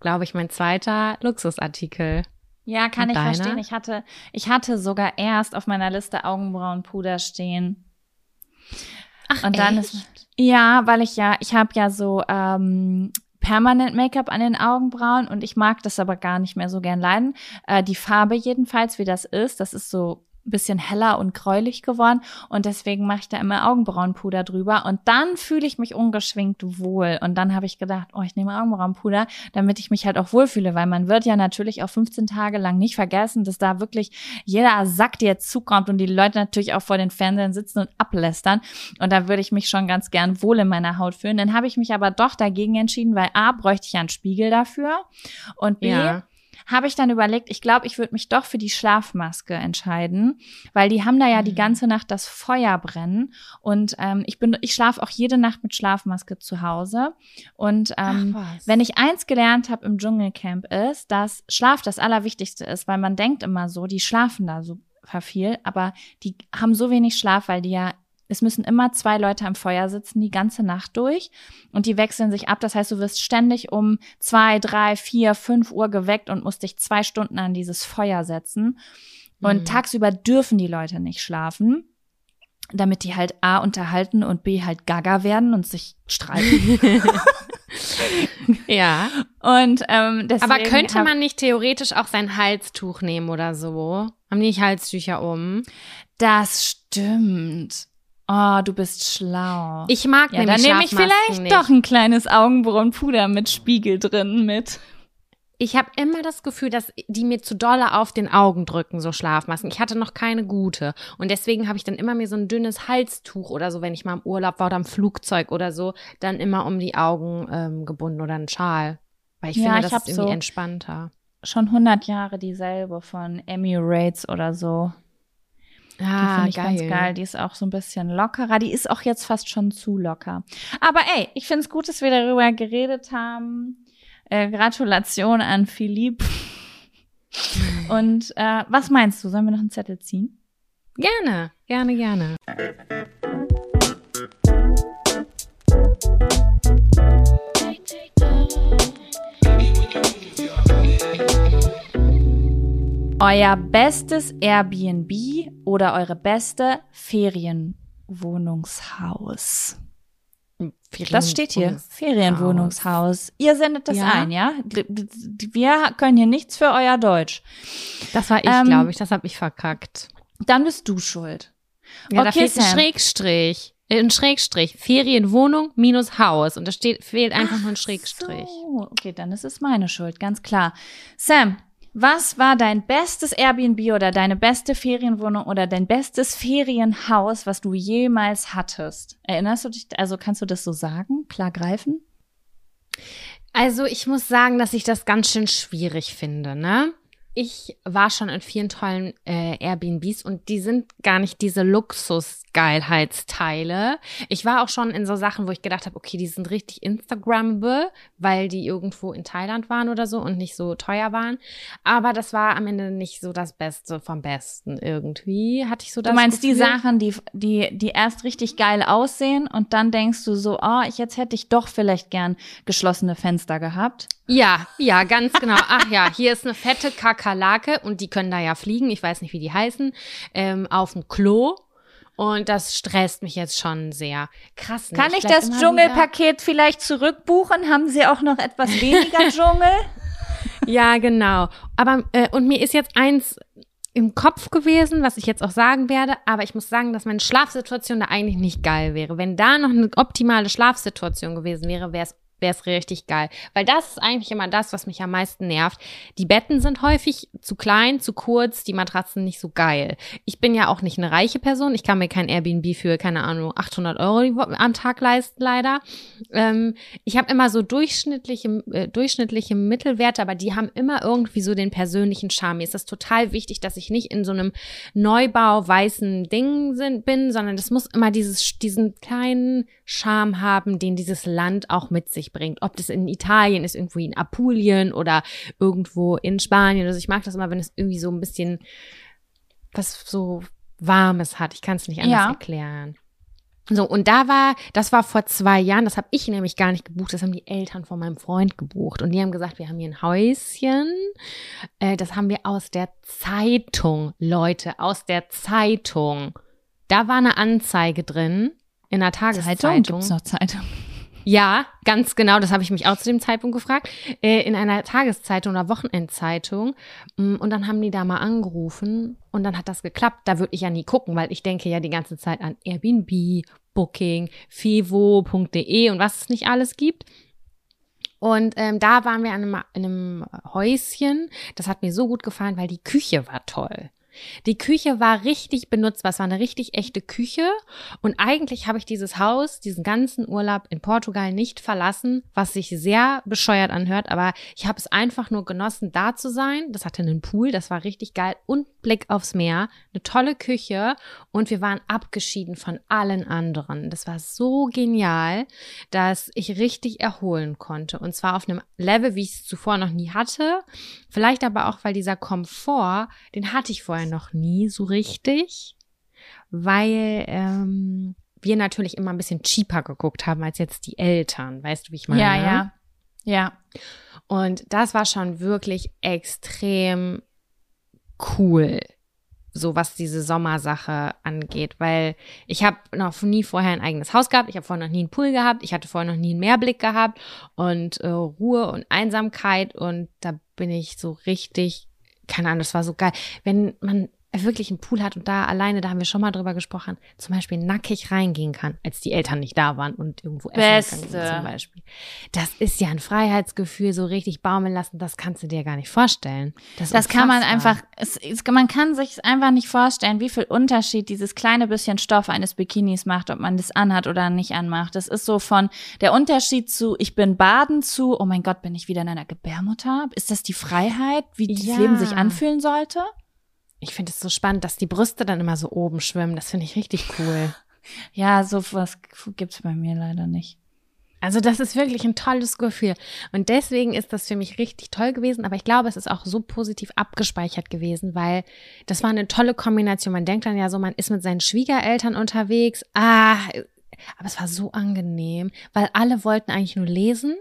glaube ich, mein zweiter Luxusartikel. Ja, kann Und ich deiner? verstehen. Ich hatte, ich hatte sogar erst auf meiner Liste Augenbrauenpuder stehen. Ach, Und dann echt? ist ja, weil ich ja, ich habe ja so ähm, permanent Make-up an den Augenbrauen und ich mag das aber gar nicht mehr so gern leiden. Äh, die Farbe jedenfalls, wie das ist, das ist so bisschen heller und gräulich geworden. Und deswegen mache ich da immer Augenbrauenpuder drüber. Und dann fühle ich mich ungeschwingt wohl. Und dann habe ich gedacht, oh, ich nehme Augenbrauenpuder, damit ich mich halt auch wohlfühle, weil man wird ja natürlich auch 15 Tage lang nicht vergessen, dass da wirklich jeder Sack dir zukommt und die Leute natürlich auch vor den Fernsehern sitzen und ablästern. Und da würde ich mich schon ganz gern wohl in meiner Haut fühlen. Dann habe ich mich aber doch dagegen entschieden, weil A, bräuchte ich ja einen Spiegel dafür. Und B, ja habe ich dann überlegt, ich glaube, ich würde mich doch für die Schlafmaske entscheiden, weil die haben da ja mhm. die ganze Nacht das Feuer brennen. Und ähm, ich bin, ich schlafe auch jede Nacht mit Schlafmaske zu Hause. Und ähm, wenn ich eins gelernt habe im Dschungelcamp ist, dass Schlaf das Allerwichtigste ist, weil man denkt immer so, die schlafen da so viel, aber die haben so wenig Schlaf, weil die ja es müssen immer zwei Leute am Feuer sitzen, die ganze Nacht durch. Und die wechseln sich ab. Das heißt, du wirst ständig um zwei, drei, vier, fünf Uhr geweckt und musst dich zwei Stunden an dieses Feuer setzen. Und mhm. tagsüber dürfen die Leute nicht schlafen, damit die halt A unterhalten und B halt gaga werden und sich streiten. ja. Und ähm, deswegen Aber könnte man nicht theoretisch auch sein Halstuch nehmen oder so? Haben die nicht Halstücher um? Das stimmt. Oh, du bist schlau. Ich mag ja, nämlich Dann nehme ich vielleicht nicht. doch ein kleines Augenbrauenpuder mit Spiegel drin mit. Ich habe immer das Gefühl, dass die mir zu dolle auf den Augen drücken, so Schlafmasken. Ich hatte noch keine gute. Und deswegen habe ich dann immer mir so ein dünnes Halstuch oder so, wenn ich mal im Urlaub war oder im Flugzeug oder so, dann immer um die Augen ähm, gebunden oder einen Schal. Weil ich ja, finde, das ist irgendwie so entspannter. Schon 100 Jahre dieselbe von Emirates oder so. Ah, die finde ich geil. ganz geil. Die ist auch so ein bisschen lockerer. Die ist auch jetzt fast schon zu locker. Aber ey, ich finde es gut, dass wir darüber geredet haben. Äh, Gratulation an Philipp. Und äh, was meinst du? Sollen wir noch einen Zettel ziehen? Gerne, gerne, gerne. Euer bestes Airbnb oder eure beste Ferienwohnungshaus? Ferien das steht hier. Ferienwohnungshaus. Ihr sendet das ja? ein, ja? Wir können hier nichts für euer Deutsch. Das war ich, ähm, glaube ich. Das habe ich verkackt. Dann bist du schuld. Ja, okay, da fehlt ein Schrägstrich. Äh, ein Schrägstrich. Ferienwohnung minus Haus. Und da steht, fehlt einfach Ach nur ein Schrägstrich. So. Okay, dann ist es meine Schuld, ganz klar. Sam, was war dein bestes Airbnb oder deine beste Ferienwohnung oder dein bestes Ferienhaus, was du jemals hattest? Erinnerst du dich, also kannst du das so sagen, klar greifen? Also ich muss sagen, dass ich das ganz schön schwierig finde, ne? Ich war schon in vielen tollen äh, Airbnbs und die sind gar nicht diese Luxusgeilheitsteile. Ich war auch schon in so Sachen, wo ich gedacht habe, okay, die sind richtig Instagrammable, weil die irgendwo in Thailand waren oder so und nicht so teuer waren. Aber das war am Ende nicht so das Beste vom Besten irgendwie. Hatte ich so das Du meinst Gefühl? die Sachen, die, die, die erst richtig geil aussehen und dann denkst du so, oh, ich jetzt hätte ich doch vielleicht gern geschlossene Fenster gehabt? Ja, ja, ganz genau. Ach ja, hier ist eine fette Kakerlake und die können da ja fliegen, ich weiß nicht, wie die heißen, ähm, auf dem Klo. Und das stresst mich jetzt schon sehr. Krass. Ne? Kann ich, ich das Dschungelpaket vielleicht zurückbuchen? Haben Sie auch noch etwas weniger Dschungel? ja, genau. Aber äh, und mir ist jetzt eins im Kopf gewesen, was ich jetzt auch sagen werde, aber ich muss sagen, dass meine Schlafsituation da eigentlich nicht geil wäre. Wenn da noch eine optimale Schlafsituation gewesen wäre, wäre es wäre es richtig geil. Weil das ist eigentlich immer das, was mich am meisten nervt. Die Betten sind häufig zu klein, zu kurz, die Matratzen nicht so geil. Ich bin ja auch nicht eine reiche Person. Ich kann mir kein Airbnb für, keine Ahnung, 800 Euro am Tag leisten, leider. Ähm, ich habe immer so durchschnittliche, äh, durchschnittliche Mittelwerte, aber die haben immer irgendwie so den persönlichen Charme. Mir ist das total wichtig, dass ich nicht in so einem Neubau weißen Ding sind, bin, sondern das muss immer dieses, diesen kleinen Charme haben, den dieses Land auch mit sich bringt. Ob das in Italien ist, irgendwie in Apulien oder irgendwo in Spanien. Also ich mag das immer, wenn es irgendwie so ein bisschen was so Warmes hat. Ich kann es nicht anders ja. erklären. So, und da war, das war vor zwei Jahren, das habe ich nämlich gar nicht gebucht, das haben die Eltern von meinem Freund gebucht. Und die haben gesagt, wir haben hier ein Häuschen. Äh, das haben wir aus der Zeitung, Leute, aus der Zeitung. Da war eine Anzeige drin in der Tageszeitung. Zeitung? Gibt's noch Zeitung? Ja, ganz genau. Das habe ich mich auch zu dem Zeitpunkt gefragt. Äh, in einer Tageszeitung oder Wochenendzeitung. Mm, und dann haben die da mal angerufen und dann hat das geklappt. Da würde ich ja nie gucken, weil ich denke ja die ganze Zeit an Airbnb, Booking, Fivo.de und was es nicht alles gibt. Und ähm, da waren wir an einem, in einem Häuschen. Das hat mir so gut gefallen, weil die Küche war toll. Die Küche war richtig benutzbar. Es war eine richtig echte Küche. Und eigentlich habe ich dieses Haus, diesen ganzen Urlaub in Portugal nicht verlassen, was sich sehr bescheuert anhört. Aber ich habe es einfach nur genossen, da zu sein. Das hatte einen Pool, das war richtig geil. Und Blick aufs Meer, eine tolle Küche. Und wir waren abgeschieden von allen anderen. Das war so genial, dass ich richtig erholen konnte. Und zwar auf einem Level, wie ich es zuvor noch nie hatte. Vielleicht aber auch, weil dieser Komfort, den hatte ich vorher noch nie so richtig, weil ähm, wir natürlich immer ein bisschen cheaper geguckt haben als jetzt die Eltern. Weißt du, wie ich meine? Ja, ja. Ja. Und das war schon wirklich extrem cool, so was diese Sommersache angeht, weil ich habe noch nie vorher ein eigenes Haus gehabt, ich habe vorher noch nie einen Pool gehabt, ich hatte vorher noch nie einen Meerblick gehabt und äh, Ruhe und Einsamkeit und da bin ich so richtig, keine Ahnung, das war so geil. Wenn man wirklich einen Pool hat und da alleine, da haben wir schon mal drüber gesprochen, zum Beispiel nackig reingehen kann, als die Eltern nicht da waren und irgendwo essen Beste. kann zum Beispiel. Das ist ja ein Freiheitsgefühl, so richtig baumeln lassen, das kannst du dir gar nicht vorstellen. Das, das kann man einfach, es, es, man kann sich einfach nicht vorstellen, wie viel Unterschied dieses kleine bisschen Stoff eines Bikinis macht, ob man das anhat oder nicht anmacht. Das ist so von der Unterschied zu, ich bin baden zu, oh mein Gott, bin ich wieder in einer Gebärmutter? Ist das die Freiheit, wie ja. das Leben sich anfühlen sollte? Ich finde es so spannend, dass die Brüste dann immer so oben schwimmen. Das finde ich richtig cool. ja, so was gibt's bei mir leider nicht. Also das ist wirklich ein tolles Gefühl. Und deswegen ist das für mich richtig toll gewesen. Aber ich glaube, es ist auch so positiv abgespeichert gewesen, weil das war eine tolle Kombination. Man denkt dann ja so, man ist mit seinen Schwiegereltern unterwegs. Ah, aber es war so angenehm, weil alle wollten eigentlich nur lesen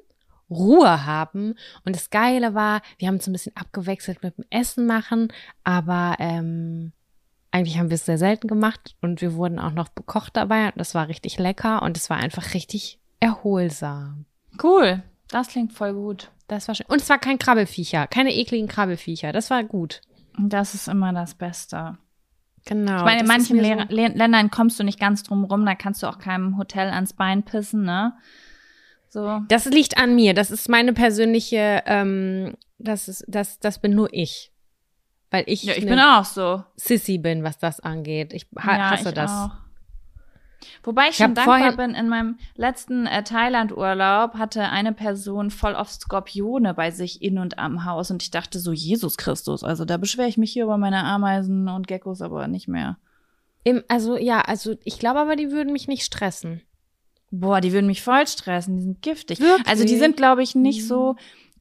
Ruhe haben. Und das Geile war, wir haben uns ein bisschen abgewechselt mit dem Essen machen, aber ähm, eigentlich haben wir es sehr selten gemacht und wir wurden auch noch bekocht dabei und das war richtig lecker und es war einfach richtig erholsam. Cool. Das klingt voll gut. Das war schön. Und es war kein Krabbelfiecher, keine ekligen Krabbelfiecher. Das war gut. Das ist immer das Beste. Genau. Ich meine, in manchen so Ländern kommst du nicht ganz drum rum, da kannst du auch keinem Hotel ans Bein pissen, ne? So. Das liegt an mir. Das ist meine persönliche, ähm, das ist, das, das bin nur ich. Weil ich, ja, ich bin auch so. Sissy bin, was das angeht. Ich ha ja, hasse ich das. Auch. Wobei ich, ich schon dankbar bin, in meinem letzten äh, Thailand-Urlaub hatte eine Person voll oft Skorpione bei sich in und am Haus und ich dachte so, Jesus Christus, also da beschwere ich mich hier über meine Ameisen und Geckos aber nicht mehr. Im, also ja, also ich glaube aber, die würden mich nicht stressen. Boah, die würden mich voll stressen, die sind giftig. Wirklich? Also die sind, glaube ich, nicht mhm. so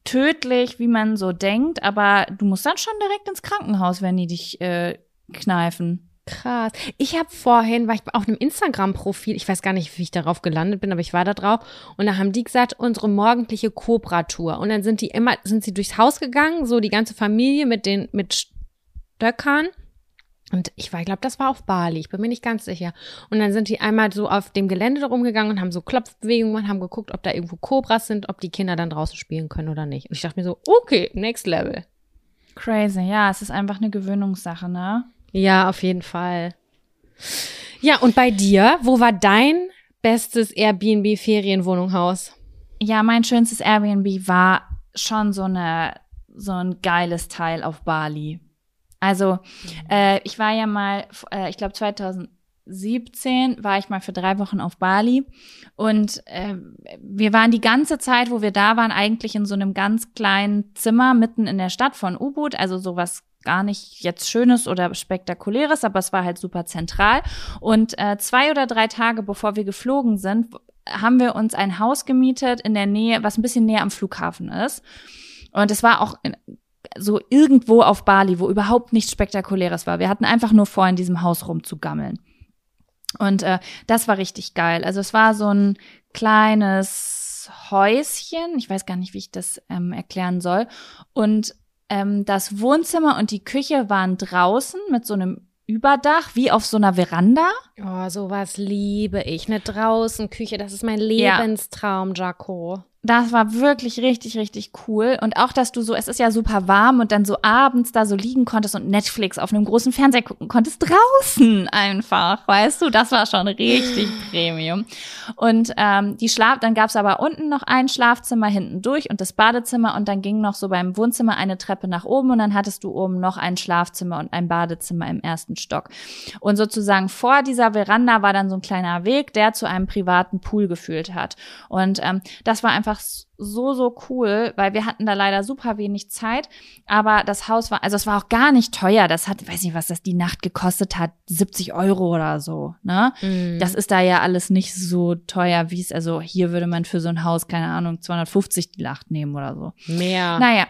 tödlich, wie man so denkt, aber du musst dann schon direkt ins Krankenhaus, wenn die dich äh, kneifen. Krass. Ich habe vorhin, war ich auf einem Instagram-Profil, ich weiß gar nicht, wie ich darauf gelandet bin, aber ich war da drauf und da haben die gesagt, unsere morgendliche Cobra-Tour. Und dann sind die immer, sind sie durchs Haus gegangen, so die ganze Familie mit den, mit Stöckern und ich war, ich glaube, das war auf Bali, ich bin mir nicht ganz sicher. Und dann sind die einmal so auf dem Gelände rumgegangen und haben so Klopfbewegungen und haben geguckt, ob da irgendwo Cobras sind, ob die Kinder dann draußen spielen können oder nicht. Und ich dachte mir so, okay, next level. Crazy, ja, es ist einfach eine Gewöhnungssache, ne? Ja, auf jeden Fall. Ja, und bei dir, wo war dein bestes Airbnb-Ferienwohnunghaus? ja, mein schönstes Airbnb war schon so eine so ein geiles Teil auf Bali. Also mhm. äh, ich war ja mal, äh, ich glaube 2017 war ich mal für drei Wochen auf Bali und äh, wir waren die ganze Zeit, wo wir da waren, eigentlich in so einem ganz kleinen Zimmer mitten in der Stadt von Ubud, also sowas gar nicht jetzt Schönes oder Spektakuläres, aber es war halt super zentral. Und äh, zwei oder drei Tage bevor wir geflogen sind, haben wir uns ein Haus gemietet in der Nähe, was ein bisschen näher am Flughafen ist. Und es war auch so irgendwo auf Bali, wo überhaupt nichts Spektakuläres war. Wir hatten einfach nur vor, in diesem Haus rumzugammeln. Und äh, das war richtig geil. Also es war so ein kleines Häuschen. Ich weiß gar nicht, wie ich das ähm, erklären soll. Und ähm, das Wohnzimmer und die Küche waren draußen mit so einem Überdach, wie auf so einer Veranda. Oh, sowas liebe ich. Eine Draußenküche, das ist mein Lebenstraum, ja. Jaco das war wirklich richtig, richtig cool. Und auch, dass du so, es ist ja super warm und dann so abends da so liegen konntest und Netflix auf einem großen Fernseher gucken konntest, draußen einfach, weißt du, das war schon richtig Premium. Und ähm, die Schlaf, dann gab's aber unten noch ein Schlafzimmer hinten durch und das Badezimmer und dann ging noch so beim Wohnzimmer eine Treppe nach oben und dann hattest du oben noch ein Schlafzimmer und ein Badezimmer im ersten Stock. Und sozusagen vor dieser Veranda war dann so ein kleiner Weg, der zu einem privaten Pool geführt hat. Und ähm, das war einfach einfach so, so cool, weil wir hatten da leider super wenig Zeit. Aber das Haus war, also es war auch gar nicht teuer. Das hat, weiß nicht, was das die Nacht gekostet hat, 70 Euro oder so. Ne? Mm. Das ist da ja alles nicht so teuer, wie es, also hier würde man für so ein Haus, keine Ahnung, 250 die Nacht nehmen oder so. Mehr. Naja,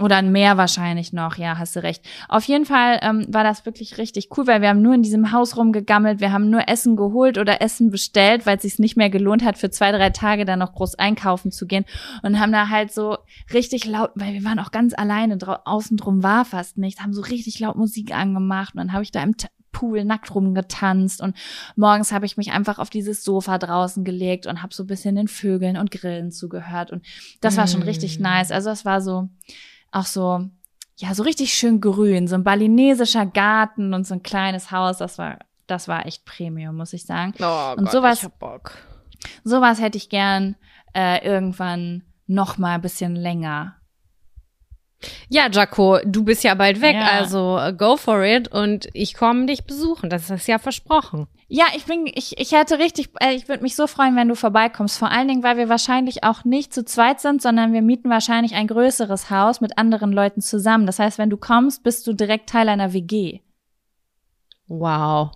oder ein Meer wahrscheinlich noch, ja, hast du recht. Auf jeden Fall ähm, war das wirklich richtig cool, weil wir haben nur in diesem Haus rumgegammelt, wir haben nur Essen geholt oder Essen bestellt, weil es sich nicht mehr gelohnt hat, für zwei, drei Tage dann noch groß einkaufen zu gehen und haben da halt so richtig laut, weil wir waren auch ganz alleine, außen drum war fast nichts, haben so richtig laut Musik angemacht und dann habe ich da im Pool nackt rumgetanzt und morgens habe ich mich einfach auf dieses Sofa draußen gelegt und habe so ein bisschen den Vögeln und Grillen zugehört und das war schon richtig mm. nice. Also es war so auch so, ja, so richtig schön grün, so ein balinesischer Garten und so ein kleines Haus, das war, das war echt Premium, muss ich sagen. Oh und Gott, sowas, ich hab Bock. Sowas hätte ich gern äh, irgendwann noch mal ein bisschen länger. Ja, Jaco, du bist ja bald weg, ja. also uh, go for it und ich komme dich besuchen. Das ist ja versprochen. Ja, ich bin, ich, ich hätte richtig, äh, ich würde mich so freuen, wenn du vorbeikommst. Vor allen Dingen, weil wir wahrscheinlich auch nicht zu zweit sind, sondern wir mieten wahrscheinlich ein größeres Haus mit anderen Leuten zusammen. Das heißt, wenn du kommst, bist du direkt Teil einer WG. Wow.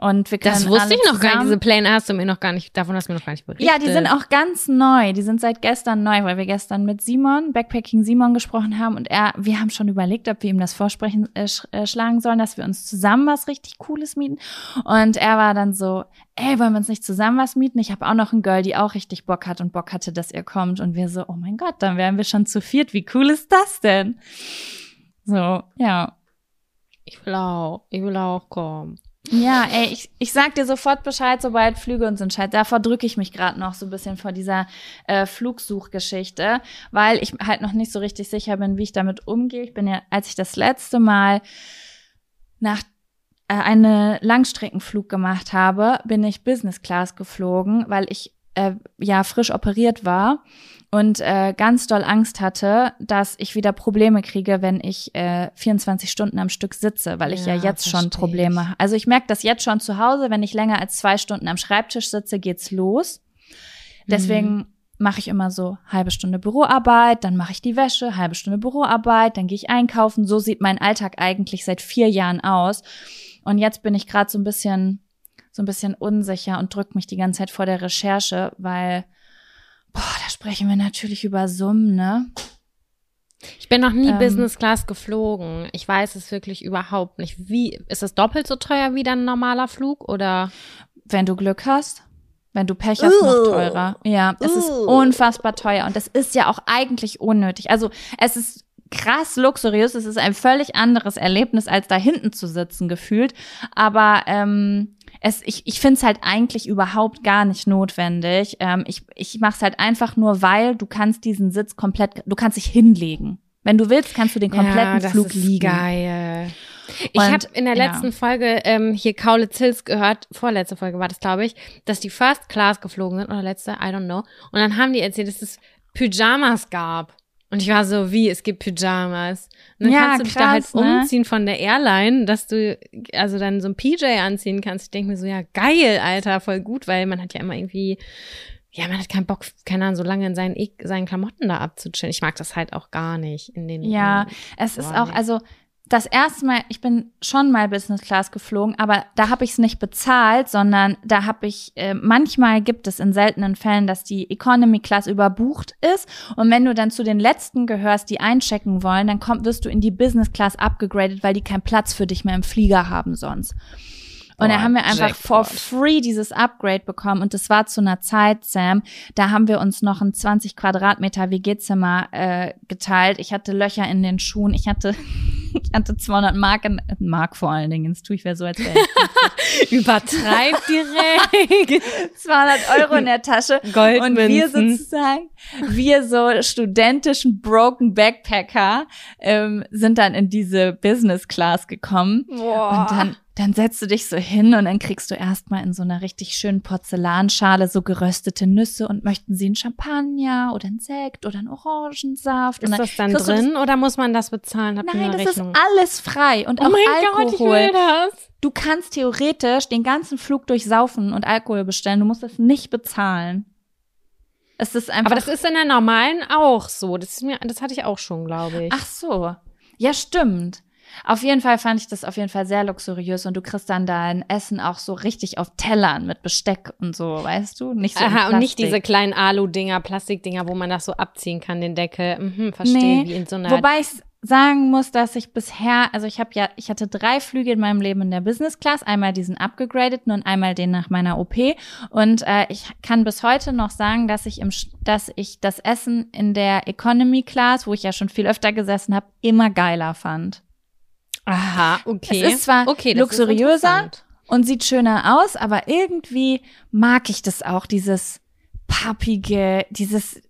Und wir können Das wusste ich noch gar nicht. Diese Pläne hast du mir noch gar nicht, davon hast du mir noch gar nicht berichtet. Ja, die sind auch ganz neu. Die sind seit gestern neu, weil wir gestern mit Simon, Backpacking Simon gesprochen haben und er, wir haben schon überlegt, ob wir ihm das Vorsprechen äh, sch äh, schlagen sollen, dass wir uns zusammen was richtig Cooles mieten. Und er war dann so, ey, wollen wir uns nicht zusammen was mieten? Ich habe auch noch ein Girl, die auch richtig Bock hat und Bock hatte, dass ihr kommt. Und wir so, oh mein Gott, dann wären wir schon zu viert. Wie cool ist das denn? So, ja. Ich will auch, ich will auch kommen. Ja, ey, ich, ich sag dir sofort Bescheid, sobald Flüge uns entscheiden. Davor drücke ich mich gerade noch so ein bisschen vor dieser äh, Flugsuchgeschichte, weil ich halt noch nicht so richtig sicher bin, wie ich damit umgehe. Ich bin ja, als ich das letzte Mal nach äh, einen Langstreckenflug gemacht habe, bin ich Business Class geflogen, weil ich äh, ja frisch operiert war und äh, ganz doll Angst hatte, dass ich wieder Probleme kriege, wenn ich äh, 24 Stunden am Stück sitze, weil ich ja, ja jetzt schon Probleme habe. Also ich merke das jetzt schon zu Hause, wenn ich länger als zwei Stunden am Schreibtisch sitze, geht's los. Deswegen mhm. mache ich immer so halbe Stunde Büroarbeit, dann mache ich die Wäsche, halbe Stunde Büroarbeit, dann gehe ich einkaufen. So sieht mein Alltag eigentlich seit vier Jahren aus. Und jetzt bin ich gerade so ein bisschen so ein bisschen unsicher und drückt mich die ganze Zeit vor der Recherche, weil Boah, da sprechen wir natürlich über Summen, ne? Ich bin noch nie ähm, Business Class geflogen. Ich weiß es wirklich überhaupt nicht. Wie ist es doppelt so teuer wie dann ein normaler Flug oder? Wenn du Glück hast. Wenn du Pech hast, uh, noch teurer. Ja, es uh. ist unfassbar teuer und das ist ja auch eigentlich unnötig. Also es ist krass luxuriös. Es ist ein völlig anderes Erlebnis, als da hinten zu sitzen gefühlt. Aber ähm, es, ich, ich finde es halt eigentlich überhaupt gar nicht notwendig. Ähm, ich ich mache es halt einfach nur, weil du kannst diesen Sitz komplett, du kannst dich hinlegen. Wenn du willst, kannst du den kompletten ja, Flug liegen. Geil. Ich habe in der letzten ja. Folge ähm, hier Kaulitz Hills gehört, vorletzte Folge war das, glaube ich, dass die First Class geflogen sind oder letzte, I don't know. Und dann haben die erzählt, dass es Pyjamas gab. Und ich war so, wie, es gibt Pyjamas. Und dann ja, kannst du dich krass, da halt ne? umziehen von der Airline, dass du also dann so ein PJ anziehen kannst. Ich denke mir so, ja, geil, Alter, voll gut, weil man hat ja immer irgendwie, ja, man hat keinen Bock, keine Ahnung, so lange in seinen, seinen Klamotten da abzuchillen. Ich mag das halt auch gar nicht in den. Ja, in, es ist auch, also das erste Mal, ich bin schon mal Business Class geflogen, aber da habe ich es nicht bezahlt, sondern da habe ich, äh, manchmal gibt es in seltenen Fällen, dass die Economy Class überbucht ist. Und wenn du dann zu den letzten gehörst, die einchecken wollen, dann komm, wirst du in die Business Class abgegradet, weil die keinen Platz für dich mehr im Flieger haben sonst. Und da haben wir einfach Jackpot. for free dieses Upgrade bekommen. Und das war zu einer Zeit, Sam, da haben wir uns noch ein 20 Quadratmeter WG-Zimmer äh, geteilt. Ich hatte Löcher in den Schuhen. Ich hatte, ich hatte 200 Mark, in, Mark vor allen Dingen. Jetzt tue ich wäre so, als Übertreib direkt. 200 Euro in der Tasche. Goldmünzen. Und wir sozusagen, wir so studentischen Broken Backpacker ähm, sind dann in diese Business Class gekommen. Boah. Und dann dann setzt du dich so hin und dann kriegst du erstmal in so einer richtig schönen Porzellanschale so geröstete Nüsse und möchten sie einen Champagner oder einen Sekt oder einen Orangensaft. Ist das dann drin oder muss man das bezahlen? Habt Nein, das Rechnung? ist alles frei und oh auch mein Alkohol. Gott, ich will das. Du kannst theoretisch den ganzen Flug durchsaufen und Alkohol bestellen. Du musst das nicht bezahlen. Es ist einfach. Aber das ist in der normalen auch so. Das ist mir, das hatte ich auch schon, glaube ich. Ach so. Ja, stimmt. Auf jeden Fall fand ich das auf jeden Fall sehr luxuriös und du kriegst dann dein Essen auch so richtig auf Tellern mit Besteck und so, weißt du? Nicht so Aha, und nicht diese kleinen Alu-Dinger, Plastikdinger, wo man das so abziehen kann, den Deckel. Mhm, verstehe, nee, wie in so einer. Wobei ich sagen muss, dass ich bisher, also ich habe ja, ich hatte drei Flüge in meinem Leben in der Business Class, einmal diesen abgegradeten und einmal den nach meiner OP. Und äh, ich kann bis heute noch sagen, dass ich im, dass ich das Essen in der Economy Class, wo ich ja schon viel öfter gesessen habe, immer geiler fand. Aha, okay. Es ist zwar okay, luxuriöser und sieht schöner aus, aber irgendwie mag ich das auch, dieses pappige, dieses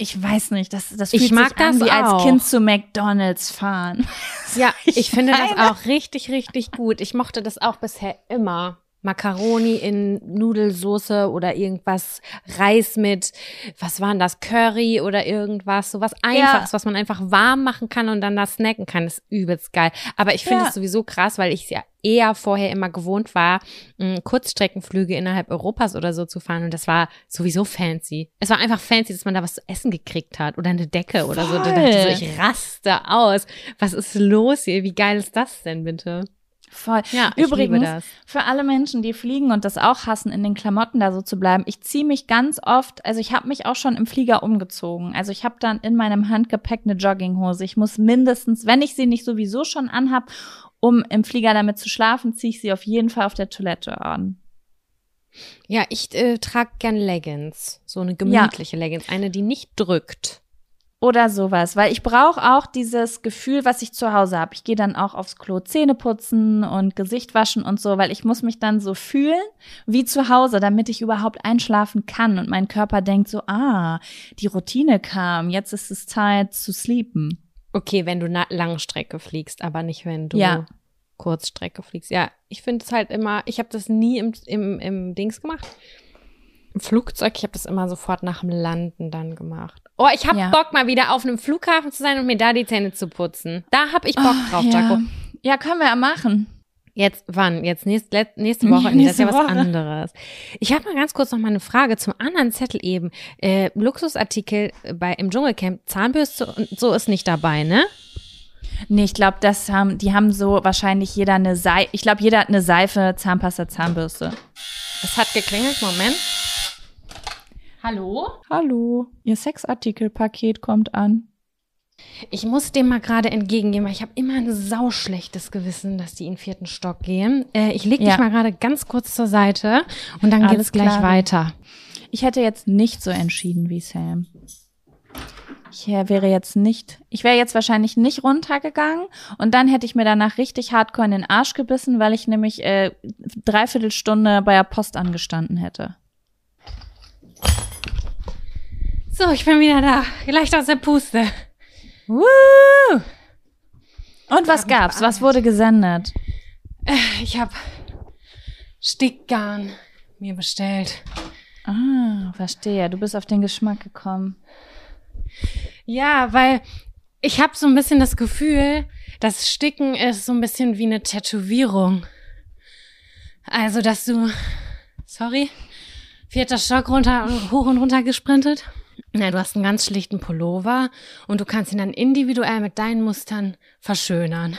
ich weiß nicht, das, das fühlt ich mag sich das an, wie auch. als Kind zu McDonalds fahren. Ja, ich, ich finde das auch richtig, richtig gut. Ich mochte das auch bisher immer. Macaroni in Nudelsoße oder irgendwas Reis mit, was waren das, Curry oder irgendwas, so was Einfaches, ja. was man einfach warm machen kann und dann da snacken kann, ist übelst geil. Aber ich finde es ja. sowieso krass, weil ich es ja eher vorher immer gewohnt war, Kurzstreckenflüge innerhalb Europas oder so zu fahren und das war sowieso fancy. Es war einfach fancy, dass man da was zu essen gekriegt hat oder eine Decke Voll. oder so. Da dachte ich so, ich raste aus. Was ist los hier? Wie geil ist das denn bitte? Voll. Ja, Übrigens, für alle Menschen, die fliegen und das auch hassen, in den Klamotten da so zu bleiben, ich ziehe mich ganz oft, also ich habe mich auch schon im Flieger umgezogen. Also ich habe dann in meinem Handgepäck eine Jogginghose. Ich muss mindestens, wenn ich sie nicht sowieso schon anhab, um im Flieger damit zu schlafen, ziehe ich sie auf jeden Fall auf der Toilette an. Ja, ich äh, trage gern Leggings. So eine gemütliche ja. Leggings. Eine, die nicht drückt. Oder sowas, weil ich brauche auch dieses Gefühl, was ich zu Hause habe. Ich gehe dann auch aufs Klo Zähne putzen und Gesicht waschen und so, weil ich muss mich dann so fühlen wie zu Hause, damit ich überhaupt einschlafen kann und mein Körper denkt so, ah, die Routine kam, jetzt ist es Zeit zu sleepen. Okay, wenn du Langstrecke fliegst, aber nicht wenn du ja. Kurzstrecke fliegst. Ja, ich finde es halt immer, ich habe das nie im, im, im Dings gemacht. Im Flugzeug, ich habe das immer sofort nach dem Landen dann gemacht. Oh, ich habe ja. Bock mal wieder auf einem Flughafen zu sein und mir da die Zähne zu putzen. Da habe ich Bock oh, drauf, ja. Jaco. Ja, können wir ja machen. Jetzt wann? Jetzt nächst, nächste Woche? Nee, das ist ja was Woche. anderes. Ich habe mal ganz kurz noch mal eine Frage zum anderen Zettel eben. Äh, Luxusartikel bei im Dschungelcamp, Zahnbürste und so ist nicht dabei, ne? Nee, ich glaube, das haben, die haben so wahrscheinlich jeder eine Seife. Ich glaube, jeder hat eine Seife, Zahnpasta, Zahnbürste. Es hat geklingelt, Moment. Hallo? Hallo, Ihr Sexartikelpaket kommt an. Ich muss dem mal gerade entgegengehen, weil ich habe immer ein sauschlechtes Gewissen, dass die in den vierten Stock gehen. Äh, ich lege ja. dich mal gerade ganz kurz zur Seite und dann geht es gleich weiter. Ich hätte jetzt nicht so entschieden wie Sam. Ich wäre jetzt nicht, ich wäre jetzt wahrscheinlich nicht runtergegangen und dann hätte ich mir danach richtig hardcore in den Arsch gebissen, weil ich nämlich äh, dreiviertel Stunde bei der Post angestanden hätte. So, ich bin wieder da. Leicht aus der Puste. Woo! Und was gab's? Was wurde gesendet? Ich habe Stickgarn mir bestellt. Ah, verstehe. Du bist auf den Geschmack gekommen. Ja, weil ich habe so ein bisschen das Gefühl, das Sticken ist so ein bisschen wie eine Tätowierung. Also, dass du, sorry, vierter Stock runter, hoch und runter gesprintet. Na, du hast einen ganz schlichten Pullover und du kannst ihn dann individuell mit deinen Mustern verschönern.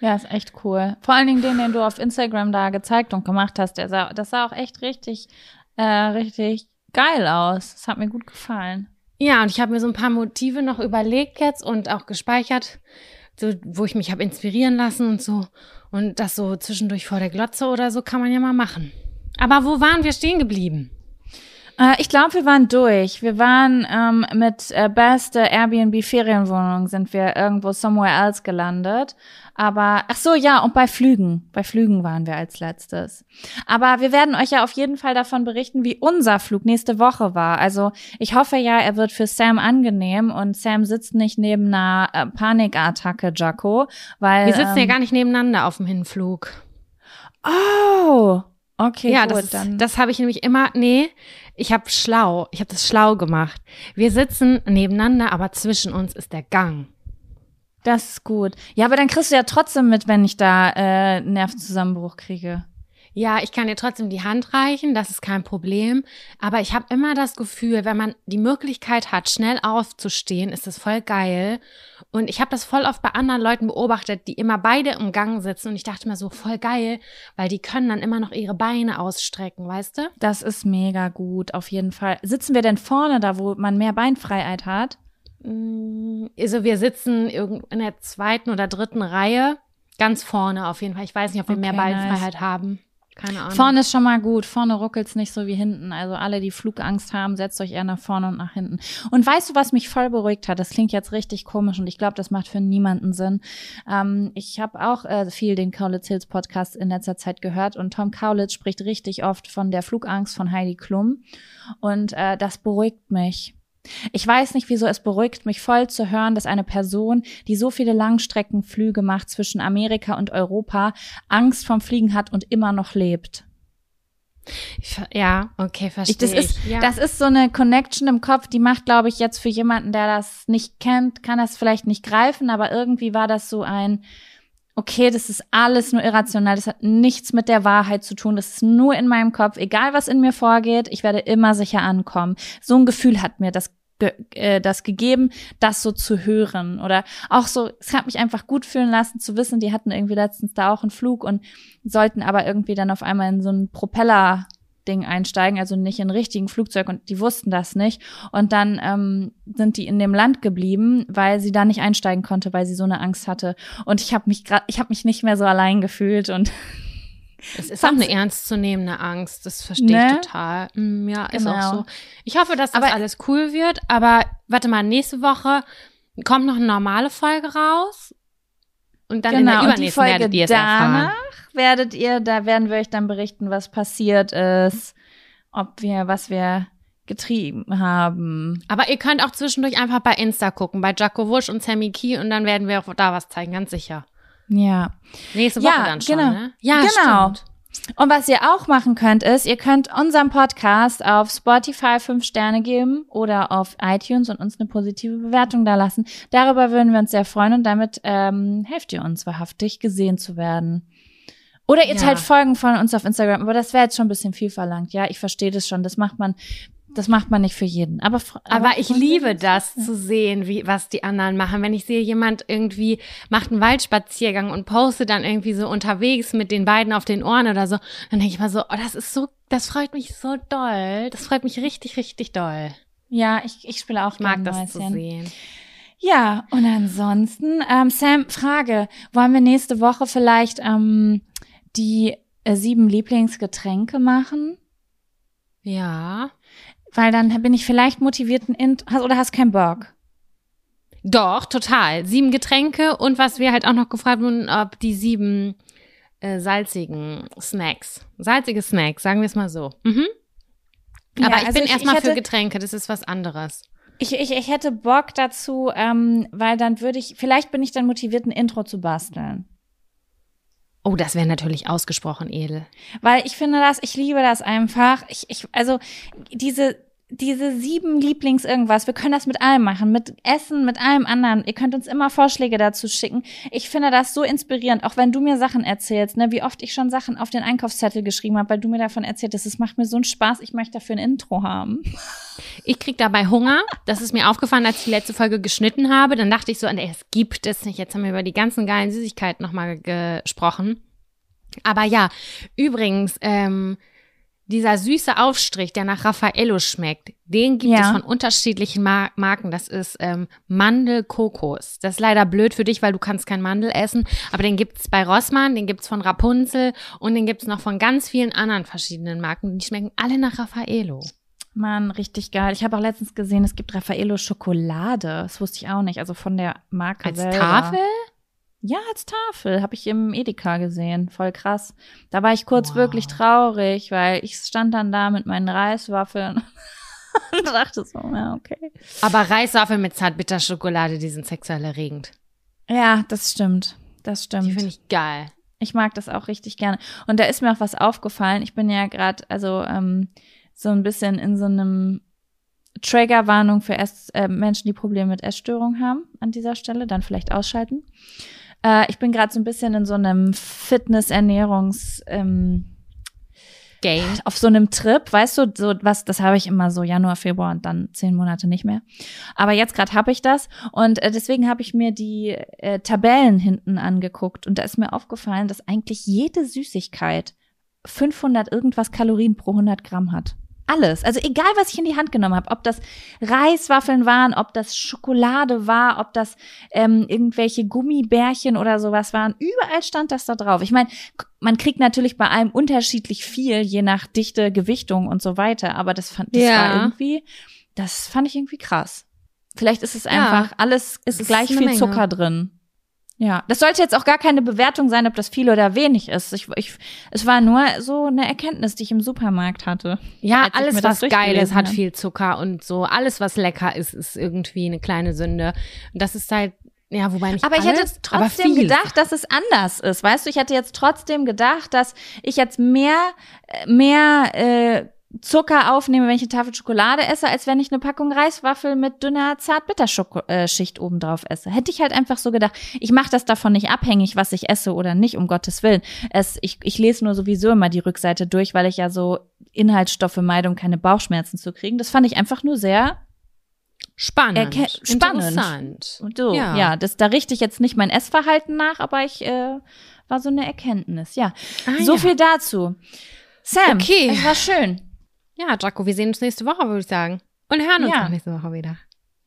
Ja, ist echt cool. Vor allen Dingen den, den du auf Instagram da gezeigt und gemacht hast, der sah, das sah auch echt richtig, äh, richtig geil aus. Das hat mir gut gefallen. Ja, und ich habe mir so ein paar Motive noch überlegt jetzt und auch gespeichert, so, wo ich mich habe inspirieren lassen und so. Und das so zwischendurch vor der Glotze oder so kann man ja mal machen. Aber wo waren wir stehen geblieben? Äh, ich glaube, wir waren durch. Wir waren ähm, mit äh, beste Airbnb-Ferienwohnung sind wir irgendwo somewhere else gelandet. Aber, ach so, ja, und bei Flügen. Bei Flügen waren wir als letztes. Aber wir werden euch ja auf jeden Fall davon berichten, wie unser Flug nächste Woche war. Also, ich hoffe ja, er wird für Sam angenehm und Sam sitzt nicht neben einer äh, Panikattacke, Jaco, weil. Wir sitzen ja ähm, gar nicht nebeneinander auf dem Hinflug. Oh, okay, ja, gut, das, dann. das habe ich nämlich immer, nee, ich habe schlau, ich habe das schlau gemacht. Wir sitzen nebeneinander, aber zwischen uns ist der Gang. Das ist gut. Ja, aber dann kriegst du ja trotzdem mit, wenn ich da äh, Nervenzusammenbruch kriege. Ja, ich kann dir trotzdem die Hand reichen, das ist kein Problem. Aber ich habe immer das Gefühl, wenn man die Möglichkeit hat, schnell aufzustehen, ist das voll geil. Und ich habe das voll oft bei anderen Leuten beobachtet, die immer beide im Gang sitzen. Und ich dachte mir so, voll geil, weil die können dann immer noch ihre Beine ausstrecken, weißt du? Das ist mega gut, auf jeden Fall. Sitzen wir denn vorne da, wo man mehr Beinfreiheit hat? Mm, Also wir sitzen irgend in der zweiten oder dritten Reihe, ganz vorne auf jeden Fall. Ich weiß nicht, ob wir mehr Okay, nice. Beinfreiheit haben. Keine Ahnung. Vorne ist schon mal gut. Vorne ruckelt's nicht so wie hinten. Also alle, die Flugangst haben, setzt euch eher nach vorne und nach hinten. Und weißt du, was mich voll beruhigt hat? Das klingt jetzt richtig komisch und ich glaube, das macht für niemanden Sinn. Ähm, ich habe auch äh, viel den Kaulitz Hills Podcast in letzter Zeit gehört und Tom Kaulitz spricht richtig oft von der Flugangst von Heidi Klum. Und äh, das beruhigt mich. Ich weiß nicht, wieso es beruhigt mich voll zu hören, dass eine Person, die so viele Langstreckenflüge macht zwischen Amerika und Europa, Angst vom Fliegen hat und immer noch lebt. Ich ja, okay, Ich, verstehe das, ich. ist, ja. das ist so eine Connection im Kopf, die macht, glaube ich, jetzt für jemanden, der das nicht kennt, kann das vielleicht nicht greifen, aber irgendwie war das so ein, okay, das ist alles nur irrational, das hat nichts mit der Wahrheit zu tun, das ist nur in meinem Kopf, egal was in mir vorgeht, ich werde immer sicher ankommen. So ein Gefühl hat mir das äh, das gegeben, das so zu hören oder auch so, es hat mich einfach gut fühlen lassen zu wissen, die hatten irgendwie letztens da auch einen Flug und sollten aber irgendwie dann auf einmal in so einen Propeller Ding einsteigen, also nicht in ein richtigen Flugzeug und die wussten das nicht. Und dann ähm, sind die in dem Land geblieben, weil sie da nicht einsteigen konnte, weil sie so eine Angst hatte. Und ich habe mich gerade, ich habe mich nicht mehr so allein gefühlt und Es ist auch eine ernstzunehmende Angst, das verstehe Ne? ich total. Mm, Ja, ist Genau. auch so. Ich hoffe, dass das Aber- alles cool wird, aber warte mal, nächste Woche kommt noch eine normale Folge raus. Und dann in der genau, übernächsten Folge werdet ihr es danach erfahren. Werdet ihr, da werden wir euch dann berichten, was passiert ist, ob wir, was wir getrieben haben. Aber ihr könnt auch zwischendurch einfach bei Insta gucken, bei Jaco Wusch und Sammy Key und dann werden wir auch da was zeigen, ganz sicher. Ja. Nächste Woche Ja, dann schon, genau. ne? Ja, Genau. stimmt. Und was ihr auch machen könnt, ist, ihr könnt unserem Podcast auf Spotify fünf Sterne geben oder auf iTunes und uns eine positive Bewertung da lassen. Darüber würden wir uns sehr freuen und damit ähm, helft ihr uns wahrhaftig, gesehen zu werden. Oder ihr Ja. teilt Folgen von uns auf Instagram, aber das wäre jetzt schon ein bisschen viel verlangt. Ja, ich verstehe das schon. Das macht man, das macht man nicht für jeden. Aber, fr- Aber ich liebe das zu sehen, wie, was die anderen machen. Wenn ich sehe, jemand irgendwie macht einen Waldspaziergang und postet dann irgendwie so unterwegs mit den beiden auf den Ohren oder so, dann denke ich mal so, oh, das ist so, das freut mich so doll. Das freut mich richtig, richtig doll. Ja, ich, ich spiele auch Ich mag das zu Mäuschen. sehen. Ja, und ansonsten, ähm, Sam, Frage, wollen wir nächste Woche vielleicht ähm, die äh, sieben Lieblingsgetränke machen? Ja. Weil dann bin ich vielleicht motiviert hast, oder hast keinen Bock. Doch, total. Sieben Getränke und was wir halt auch noch gefragt wurden, ob die sieben äh, salzigen Snacks. Salzige Snacks, sagen wir es mal so. Mhm. Aber Ja, ich also bin erstmal für Getränke, das ist was anderes. Ich, ich, ich hätte Bock dazu, ähm, weil dann würde ich, vielleicht bin ich dann motiviert, ein Intro zu basteln. Oh, das wäre natürlich ausgesprochen edel. Weil ich finde das, ich liebe das einfach. Ich, ich, also diese, diese sieben Lieblings irgendwas, wir können das mit allem machen, mit Essen, mit allem anderen. Ihr könnt uns immer Vorschläge dazu schicken. Ich finde das so inspirierend, auch wenn du mir Sachen erzählst, ne, wie oft ich schon Sachen auf den Einkaufszettel geschrieben habe, weil du mir davon erzählt hast, es macht mir so einen Spaß, ich möchte dafür ein Intro haben. Ich krieg dabei Hunger. Das ist mir aufgefallen, als ich die letzte Folge geschnitten habe. Dann dachte ich so, es gibt es nicht. Jetzt haben wir über die ganzen geilen Süßigkeiten nochmal gesprochen. Aber ja, übrigens, ähm, dieser süße Aufstrich, der nach Raffaello schmeckt, den gibt Ja. es von unterschiedlichen Mar Marken. Das ist ähm, Mandel-Kokos. Das ist leider blöd für dich, weil du kannst kein Mandel essen. Aber den gibt's bei Rossmann, den gibt's von Rapunzel und den gibt's noch von ganz vielen anderen verschiedenen Marken. Die schmecken alle nach Raffaello. Mann, richtig geil. Ich habe auch letztens gesehen, es gibt Raffaello Schokolade. Das wusste ich auch nicht. Also von der Marke Als selber. Tafel? Ja, als Tafel. Habe ich im Edeka gesehen. Voll krass. Da war ich kurz Wow. wirklich traurig, weil ich stand dann da mit meinen Reiswaffeln und dachte so, ja, okay. Aber Reiswaffeln mit Zartbitterschokolade, die sind sexuell erregend. Ja, das stimmt. Das stimmt. Die finde ich geil. Ich mag das auch richtig gerne. Und da ist mir auch was aufgefallen. Ich bin ja gerade, also ähm, so ein bisschen in so einem Triggerwarnung für Ess äh, Menschen, die Probleme mit Essstörungen haben an dieser Stelle, dann vielleicht ausschalten. Äh, ich bin gerade so ein bisschen in so einem Fitness-Ernährungs- ähm, Game. auf so einem Trip, weißt du, so was, das habe ich immer so Januar, Februar und dann zehn Monate nicht mehr. Aber jetzt gerade habe ich das und äh, deswegen habe ich mir die äh, Tabellen hinten angeguckt und da ist mir aufgefallen, dass eigentlich jede Süßigkeit 500 irgendwas Kalorien pro 100 Gramm hat. Alles. Also egal, was ich in die Hand genommen habe, ob das Reiswaffeln waren, ob das Schokolade war, ob das ähm, irgendwelche Gummibärchen oder sowas waren, überall stand das da drauf. Ich meine, man kriegt natürlich bei allem unterschiedlich viel, je nach Dichte, Gewichtung und so weiter, aber das fand das Ja. war irgendwie, das fand ich irgendwie krass. Vielleicht ist es Ja. einfach alles, Es ist gleich viel Menge. Zucker drin. Ja, das sollte jetzt auch gar keine Bewertung sein, ob das viel oder wenig ist. Ich, ich, es war nur so eine Erkenntnis, die ich im Supermarkt hatte. Ja, ich alles, was geil ist, hat viel Zucker und so. Alles, was lecker ist, ist irgendwie eine kleine Sünde. Und das ist halt, ja, wobei nicht Aber ich alles, hätte aber trotzdem gedacht, dass es anders ist. Weißt du, ich hätte jetzt trotzdem gedacht, dass ich jetzt mehr, äh, mehr äh, Zucker aufnehme, wenn ich eine Tafel Schokolade esse, als wenn ich eine Packung Reiswaffel mit dünner Zartbitterschicht obendrauf esse. Hätte ich halt einfach so gedacht. Ich mache das davon nicht abhängig, was ich esse oder nicht, um Gottes Willen. Es, ich, ich lese nur sowieso immer die Rückseite durch, weil ich ja so Inhaltsstoffe meide, um keine Bauchschmerzen zu kriegen. Das fand ich einfach nur sehr Spannend. Erke- spannend. Interessant. Und so, Ja. ja, das, da richte ich jetzt nicht mein Essverhalten nach, aber ich äh, war so eine Erkenntnis, ja. Ah, so ja. viel dazu. Sam, Okay. es war schön. Ja, Jaco, wir sehen uns nächste Woche, würde ich sagen. Und hören uns Ja. auch nächste Woche wieder.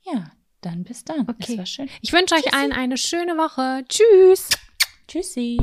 Ja, dann bis dann. Okay. Ich wünsche euch allen eine schöne Woche. Tschüss. Tschüssi.